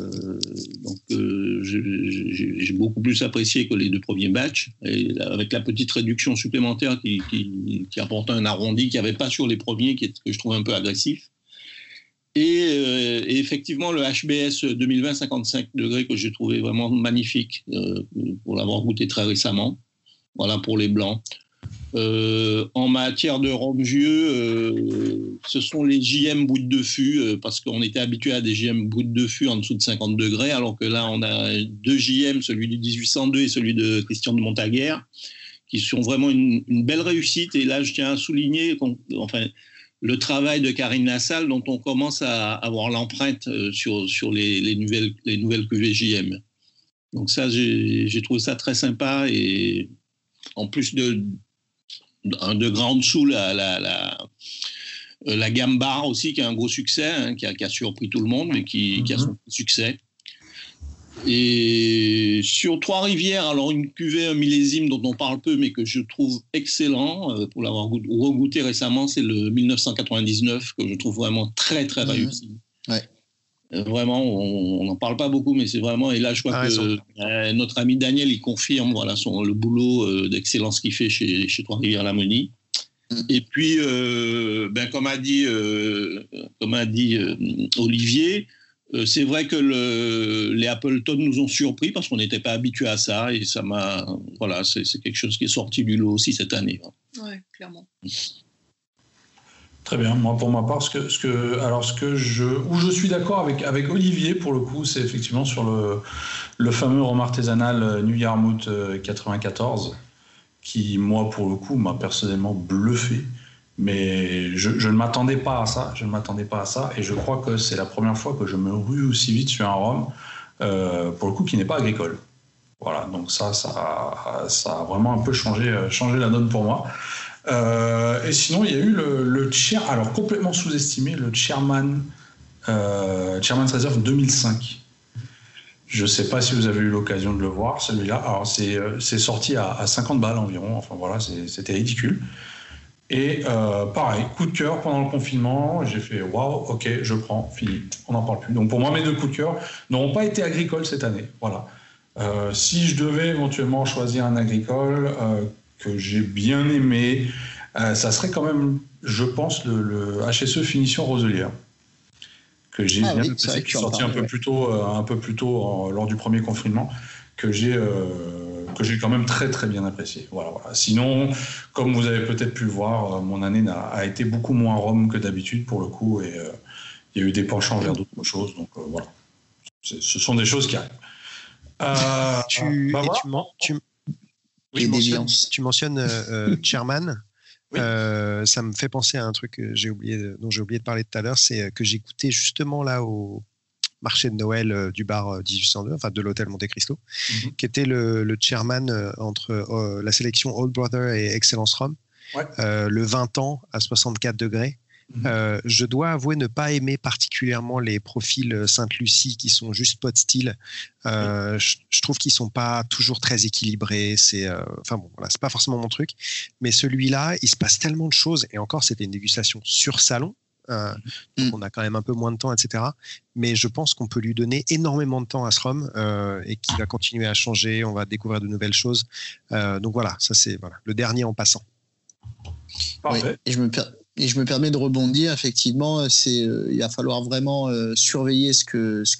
Euh, donc, euh, j'ai- beaucoup plus apprécié que les deux premiers batchs, avec la petite réduction supplémentaire qui, qui, apportait un arrondi qu'il n'y avait pas sur les premiers, que je trouve un peu agressif. Et, et effectivement, le HBS 2020 55 degrés que j'ai trouvé vraiment magnifique pour l'avoir goûté très récemment. Voilà pour les blancs. Euh, en matière de rhum vieux, euh, ce sont les JM bout de fût, euh, parce qu'on était habitué à des JM bout de fût en dessous de 50 degrés, alors que là, on a deux JM, celui du 1802 et celui de Christian de Montaguer, qui sont vraiment une, belle réussite. Et là, je tiens à souligner enfin, le travail de Karine Lassalle, dont on commence à avoir l'empreinte euh, sur, sur les, les nouvelles, les nouvelles cuvées JM. Donc ça, j'ai trouvé ça très sympa. Et en plus de, un degré en dessous, la, la, la, euh, la gamme bar aussi, qui a un gros succès, hein, qui, a, qui a surpris tout le monde, mais qui, qui a son succès. Et sur Trois-Rivières, alors une cuvée, un millésime dont on parle peu, mais que je trouve excellent, euh, pour l'avoir goût- regoûté récemment, c'est le 1999, que je trouve vraiment très, très Mhm. réussi. Ouais. Vraiment, on n'en parle pas beaucoup, mais c'est vraiment. Et là, je crois Ah, que euh, notre ami Daniel, il confirme voilà, son, le boulot euh, d'excellence qu'il fait chez, chez Trois-Rivières-Lamonie. Mm. Et puis, euh, ben, comme a dit, euh, comme a dit euh, Olivier, euh, c'est vrai que le, les Appleton nous ont surpris parce qu'on n'était pas habitué à ça. Et ça m'a. Voilà, c'est c'est quelque chose qui est sorti du lot aussi cette année. Ouais, clairement. Très bien. Moi, pour ma part, ce que, ce que, alors ce que je, où je suis d'accord avec, avec Olivier pour le coup, c'est effectivement sur le, le fameux rhum artisanal New Yarmouth 94, qui moi pour le coup m'a personnellement bluffé. Mais je, je ne m'attendais pas à ça. Je ne m'attendais pas à ça, et je crois que c'est la première fois que je me rue aussi vite sur un rhum, euh, pour le coup, qui n'est pas agricole. Voilà. Donc ça, ça, ça a vraiment un peu changé, changé la donne pour moi. Euh, et sinon, il y a eu le, le chair, alors complètement sous-estimé, le Chairman, euh, Chairman's Reserve 2005. Je ne sais pas si vous avez eu l'occasion de le voir, celui-là. Alors, c'est euh, sorti à, à, 50 balles environ. Enfin, voilà, c'était ridicule. Et pareil, coup de cœur pendant le confinement. J'ai fait waouh, ok, je prends, fini. On n'en parle plus. Donc, pour moi, mes deux coups de cœur n'auront pas été agricoles cette année. Voilà. Si je devais éventuellement choisir un agricole que j'ai bien aimé, euh, ça serait quand même, je pense, le, le HSE Finition Roselière que j'ai Ah bien oui, qui sorti un parlais, peu ouais. plus tôt, euh, un peu plus tôt en- lors du premier confinement, que j'ai euh, que j'ai quand même très très bien apprécié. Voilà, voilà. Sinon, comme vous avez peut-être pu le voir, euh, mon année a été beaucoup moins rhum que d'habitude pour le coup, et euh, il y a eu des penchants vers d'autres choses. Donc euh, voilà, ce sont des choses qui arrivent. Euh, Tu, bah et voilà. tu, men- tu- Tu mentionnes, déviances. tu mentionnes euh, euh, Chairman. Oui. Euh, ça me fait penser à un truc que j'ai oublié, dont j'ai oublié de parler tout à l'heure, c'est que goûté justement là au marché de Noël du bar euh, 1802, enfin de l'hôtel Monte Cristo, Mhm. qui était le, le chairman entre euh, la sélection Old Brother et Excellence Ouais. Euh, le 20 ans à 64 degrés. Euh, je dois avouer ne pas aimer particulièrement les profils Sainte-Lucie qui sont juste pot style. Euh, je, je trouve qu'ils sont pas toujours très équilibrés. C'est, euh, enfin bon, voilà, c'est pas forcément mon truc. Mais celui-là, il se passe tellement de choses. Et encore, c'était une dégustation sur salon. Euh, donc Mm. on a quand même un peu moins de temps, etc. Mais je pense qu'on peut lui donner énormément de temps à ce rhum euh, et qu'il va continuer à changer. On va découvrir de nouvelles choses. Euh, donc voilà, ça c'est voilà, le dernier en passant. Oui, Parfait. et je me per- et je me permets de rebondir. Effectivement, euh, il va falloir vraiment euh, surveiller euh, ce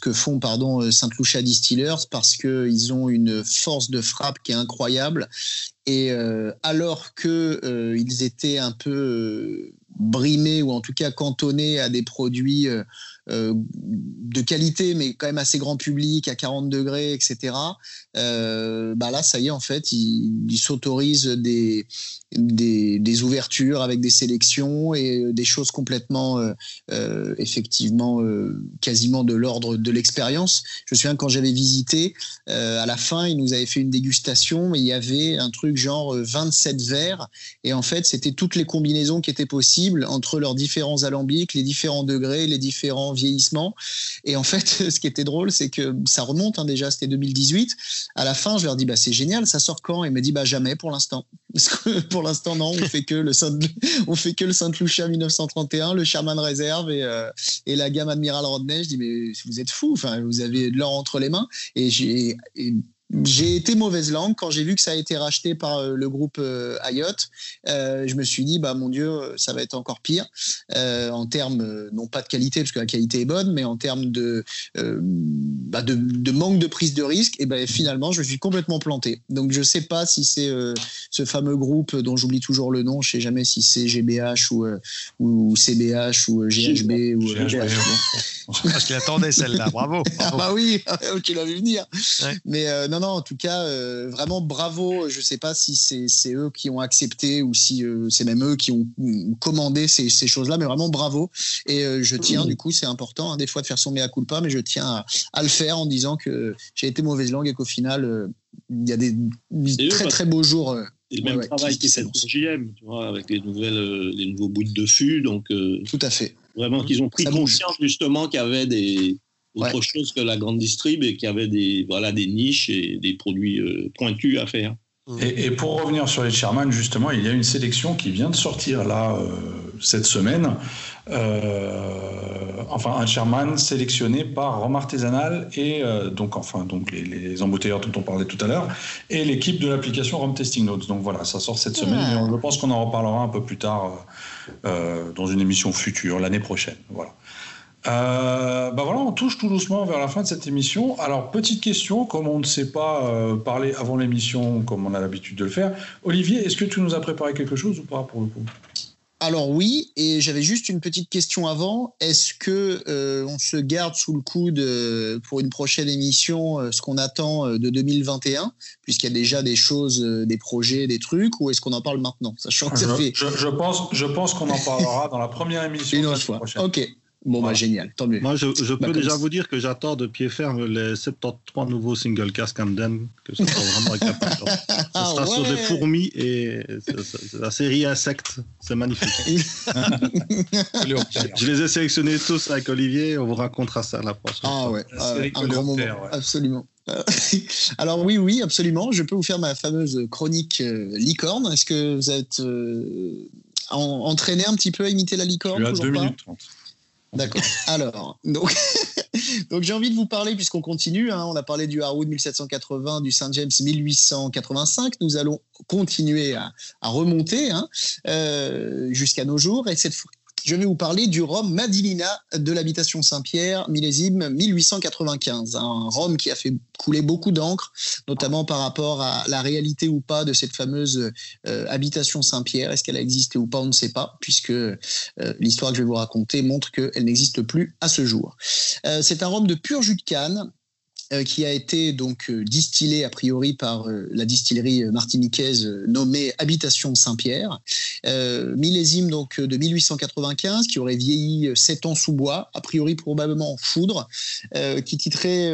que font pardon Saint Lucia Distillers parce que ils ont une force de frappe qui est incroyable. Et alors que ils étaient un peu brimés ou en tout cas cantonnés à des produits euh, euh, de qualité, mais quand même assez grand public, à 40 degrés, etc. Euh, bah là, ça y est, en fait, ils, ils s'autorisent des, des, ouvertures avec des sélections et des choses complètement, euh, euh, effectivement, euh, quasiment de l'ordre de l'expérience. Je me souviens quand j'avais visité, euh, à la fin, ils nous avaient fait une dégustation, mais il y avait un truc genre euh, 27 verres. Et en fait, c'était toutes les combinaisons qui étaient possibles entre leurs différents alambics, les différents degrés, les différents vieillissements. Et en fait, ce qui était drôle, c'est que ça remonte hein, déjà, c'était 2018. À la fin, je leur dis bah c'est génial, ça sort quand? Et il me dit bah jamais pour l'instant. Pour l'instant non, on fait que le on fait que le Saint Lucia 1931, le Sherman Reserve et, euh, et la gamme Admiral Rodney. Je dis mais vous êtes fous, enfin vous avez de l'or entre les mains. Et j'ai j'ai été mauvaise langue quand j'ai vu que ça a été racheté par euh, le groupe euh, Ayotte. Euh, je me suis dit, bah mon Dieu, euh, ça va être encore pire euh, en termes, euh, non pas de qualité, parce que la qualité est bonne, mais en termes de, euh, bah, de, de manque de prise de risque. Et ben finalement, je me suis complètement planté. Donc je sais pas si c'est euh, ce fameux groupe dont j'oublie toujours le nom, je sais jamais si c'est GBH ou, euh, ou CBH ou euh, GHB ou euh, GHB. Parce qu'il attendait celle-là, bravo. Ah bah oui, tu l'as vu venir. Ouais. Mais euh, non, non, en tout cas, euh, vraiment bravo. Je sais pas si c'est eux qui ont accepté ou si euh, c'est même eux qui ont mm, commandé ces, ces choses-là, mais vraiment bravo. Et euh, je tiens, du coup, c'est important, hein, des fois de faire son mea culpa, mais je tiens à, à le faire en disant que j'ai été mauvaise langue et qu'au final, euh, il y a des eux, très parce- très beaux jours. euh, C'est le Ouais, même ouais, travail qui- qui s'annonce. pour JM, tu vois, avec les, nouvelles, les nouveaux bouts de fût. Donc, euh, tout à fait. Vraiment, qu'ils ont pris Ça bouge. conscience justement qu'il y avait des, autre Ouais. chose que la grande distrib et qu'il y avait des, voilà, des niches et des produits euh, pointus à faire. Et, et pour revenir sur les Sherman, justement, il y a une sélection qui vient de sortir là euh, cette semaine. Euh, enfin, un Sherman sélectionné par Rome Artisanal et euh, donc, enfin, donc les, les embouteilleurs dont on parlait tout à l'heure et l'équipe de l'application Rome Testing Notes. Donc voilà, ça sort cette semaine. Ah. Et on- je pense qu'on en reparlera un peu plus tard euh, dans une émission future l'année prochaine. Voilà. Euh, bah voilà, on touche tout doucement vers la fin de cette émission. Alors, petite question, comme on ne sait pas euh, parler avant l'émission, comme on a l'habitude de le faire, Olivier, est-ce que tu nous as préparé quelque chose ou pas pour le coup? Alors oui, et j'avais juste une petite question avant. Est-ce que euh, on se garde sous le coude euh, pour une prochaine émission euh, ce qu'on attend de 2021, puisqu'il y a déjà des choses, des projets, des trucs, ou est-ce qu'on en parle maintenant, sachant que ça je, fait... je, pense, je pense qu'on en parlera dans la première émission. Une autre fois. Ok. Bon, bah, génial, tant mieux. Moi, je, peux bah, déjà vous dire que j'attends de pied ferme les 73 nouveaux single cast Camden, que ce sera vraiment ah sera sur des fourmis et la série Insectes, c'est magnifique. je les ai sélectionnés tous avec Olivier, on vous racontera ça la prochaine Ah ouais, ah, un grand moment, absolument. Alors oui, oui, absolument. Je peux vous faire ma fameuse chronique euh, licorne. Est-ce que vous êtes euh, entraîné un petit peu à imiter la licorne Tu as 2 minutes 30. D'accord. Alors, donc, donc j'ai envie de vous parler, puisqu'on continue, hein, on a parlé du Harwood 1780, du Saint James 1885, nous allons continuer à, remonter hein, euh, jusqu'à nos jours, et cette, je vais vous parler du rhum Madilina de l'habitation Saint-Pierre, millésime 1895. Un rhum qui a fait couler beaucoup d'encre, notamment par rapport à la réalité ou pas de cette fameuse euh, habitation Saint-Pierre. Est-ce qu'elle a existé ou pas On ne sait pas, puisque euh, l'histoire que je vais vous raconter montre qu'elle n'existe plus à ce jour. Euh, c'est un rhum de pur jus de canne qui a été donc euh, distillé a priori par euh, la distillerie martiniquaise nommée Habitation Saint-Pierre, millésime donc de 1895 qui aurait vieilli 7 ans sous bois, a priori probablement en foudre, qui titrait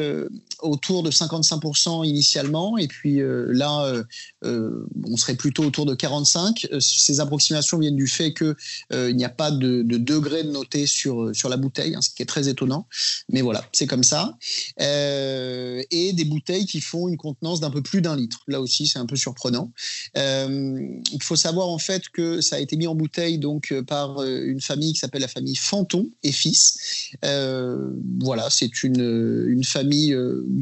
autour de 55% initialement et puis là on serait plutôt autour de 45. Ces approximations viennent du fait que il n'y a pas de, de, degré de noté sur sur la bouteille, hein, ce qui est très étonnant, mais voilà c'est comme ça. Euh, et des bouteilles qui font une contenance d'un peu plus d'un litre. Là aussi, c'est un peu surprenant. Euh, il faut savoir en fait que ça a été mis en bouteille donc euh, par une famille qui s'appelle la famille Fanton et fils. voilà, c'est une, une famille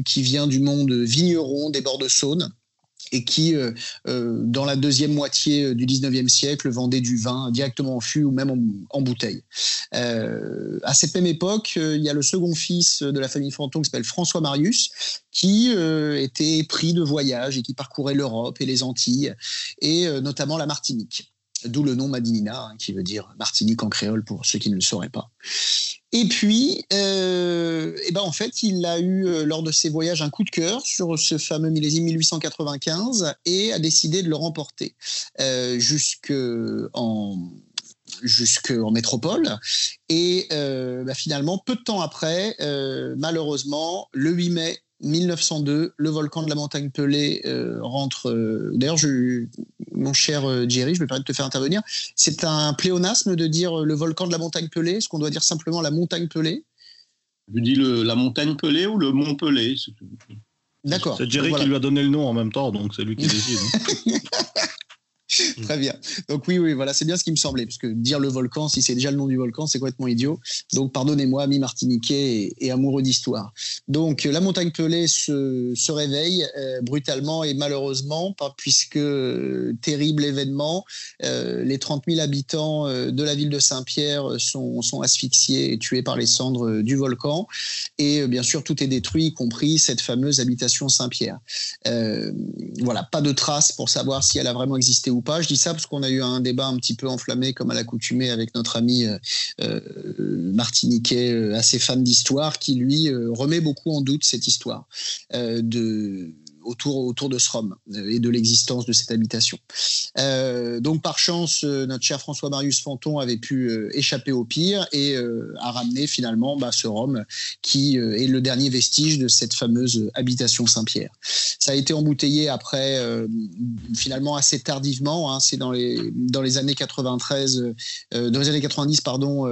qui vient du monde vigneron des bords de Saône et qui, euh, euh, dans la deuxième moitié euh, du 19e siècle, vendait du vin directement en fût ou même en, bouteille. à cette même époque, il y a le second fils de la famille Fanton qui s'appelle François Marius, qui était pris de voyage et qui parcourait l'Europe et les Antilles, et notamment la Martinique. D'où le nom Madinina, hein, qui veut dire Martinique en créole pour ceux qui ne le sauraient pas. Et puis, euh, et ben en fait, il a eu euh, lors de ses voyages un coup de cœur sur ce fameux millésime 1895 et a décidé de le remporter euh, jusque en jusqu'en métropole. Et euh, bah, finalement, peu de temps après, malheureusement, le 8 mai 1902, le volcan de la montagne Pelée euh, rentre. Euh, d'ailleurs, mon cher euh, Jerry, je me permets de te faire intervenir. C'est un pléonasme de dire le volcan de la montagne Pelée. Est-ce qu'on doit dire simplement la montagne Pelée? Je dis la montagne Pelée ou le mont Pelée? D'accord. C'est Jerry qui lui a donné le nom en même temps, donc c'est lui qui décide. Hein. Très bien. Donc oui, oui, voilà, c'est bien ce qui me semblait, parce que dire le volcan, si c'est déjà le nom du volcan, c'est complètement idiot. Donc pardonnez-moi, ami martiniquais et, amoureux d'histoire. Donc la montagne Pelée se, réveille euh, brutalement et malheureusement, puisque euh, terrible événement, euh, les 30 000 habitants de la ville de Saint-Pierre sont, sont, asphyxiés et tués par les cendres du volcan. Et bien sûr, tout est détruit, y compris cette fameuse habitation Saint-Pierre. voilà, pas de traces pour savoir si elle a vraiment existé ou Je dis ça parce qu'on a eu un débat un petit peu enflammé, comme à l'accoutumée, avec notre ami euh, euh, martiniquais euh, assez fan d'histoire, qui lui remet beaucoup en doute cette histoire de autour, autour de ce Rome et de l'existence de cette habitation. donc par chance, notre cher François Marius Fanton avait pu échapper au pire et a ramené finalement bah, ce Rome qui est le dernier vestige de cette fameuse habitation Saint-Pierre. Ça a été embouteillé après, finalement assez tardivement, hein, c'est dans les, dans les années 93, dans les années 90, pardon,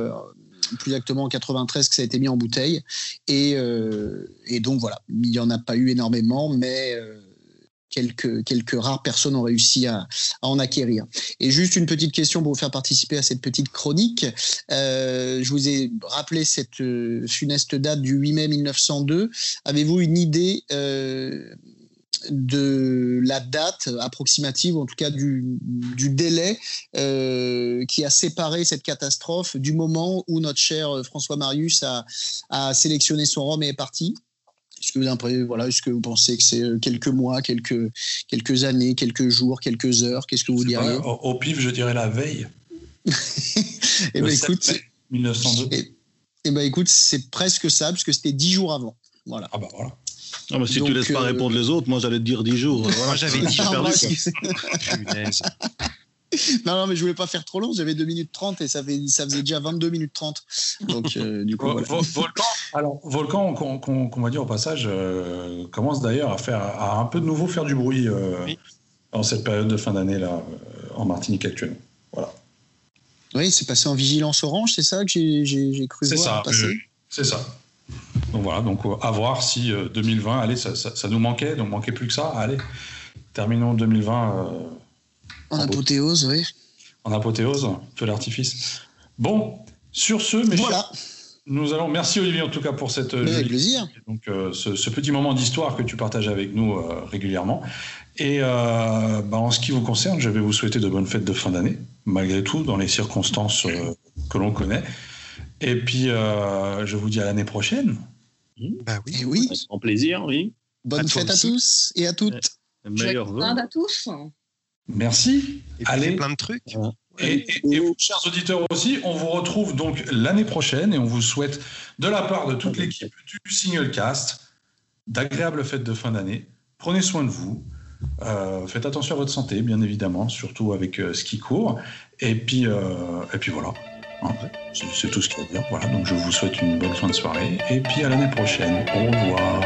plus exactement en 93 que ça a été mis en bouteille. Et, euh, et donc voilà, il n'y en a pas eu énormément, mais euh, quelques, quelques rares personnes ont réussi à, en acquérir. Et juste une petite question pour vous faire participer à cette petite chronique. Euh, je vous ai rappelé cette funeste date du 8 mai 1902. Avez-vous une idée de la date approximative, ou en tout cas du, du délai euh, qui a séparé cette catastrophe du moment où notre cher François Marius a, a sélectionné son rhum et est parti. Est-ce que vous voilà, est-ce que vous pensez que c'est quelques mois, quelques quelques années, quelques jours, quelques heures Qu'est-ce que vous diriez au, au, pif, je dirais la veille. Eh ben écoute, 1902. Et, et ben écoute, c'est presque ça, puisque c'était dix jours avant. Voilà. Ah bah voilà. Ah bah si Donc, tu laisses pas euh, répondre les autres, moi j'allais te dire 10 jours. Voilà. Moi, j'avais dit J'ai Ah, perdu, moi quoi. aussi. Punaise. Non, non, mais je voulais pas faire trop long. J'avais 2 minutes 30 et ça, fait, ça faisait déjà 22 minutes 30. Donc, euh, du coup, voilà. Volcan, alors, Volcan qu'on va dire au passage, euh, commence d'ailleurs à, faire, à un peu de nouveau faire du bruit euh, Oui. en cette période de fin d'année là, en Martinique actuellement. Voilà, Oui, c'est passé en vigilance orange, c'est ça que j'ai- cru voir ça. passer? C'est ça. Donc voilà, donc euh, à voir si euh, 2020, allez, ça, ça- ça nous manquait, donc manquait plus que ça. Allez, terminons 2020 euh, En apothéose, oui. en apothéose, feu l'artifice. Bon, sur ce, mes chers, Voilà, nous allons. Merci Olivier en tout cas pour cette euh, avec plaisir. donc euh, ce, ce petit moment d'histoire que tu partages avec nous euh, régulièrement. Et euh, bah, en ce qui vous concerne, je vais vous souhaiter de bonnes fêtes de fin d'année, malgré tout, dans les circonstances euh, que l'on connaît. Et puis, euh, je vous dis à l'année prochaine. Bah oui. Et oui, Avec grand plaisir, oui. bonne À fête à tous et à toutes. Meilleur vœu. Inde à tous. Merci. Et Allez. plein de trucs. Et, et- et vous, chers auditeurs aussi, on vous retrouve donc l'année prochaine et on vous souhaite, de la part de toute l'équipe du Single Cast, d'agréables fêtes de fin d'année. Prenez soin de vous. Euh, faites attention à votre santé, bien évidemment, surtout avec euh, ce qui court. Et puis, euh, et puis voilà. Hein, c'est c'est tout ce qu'il y a à dire. Voilà, donc je vous souhaite une bonne fin de soirée. Et puis à l'année prochaine. Au revoir.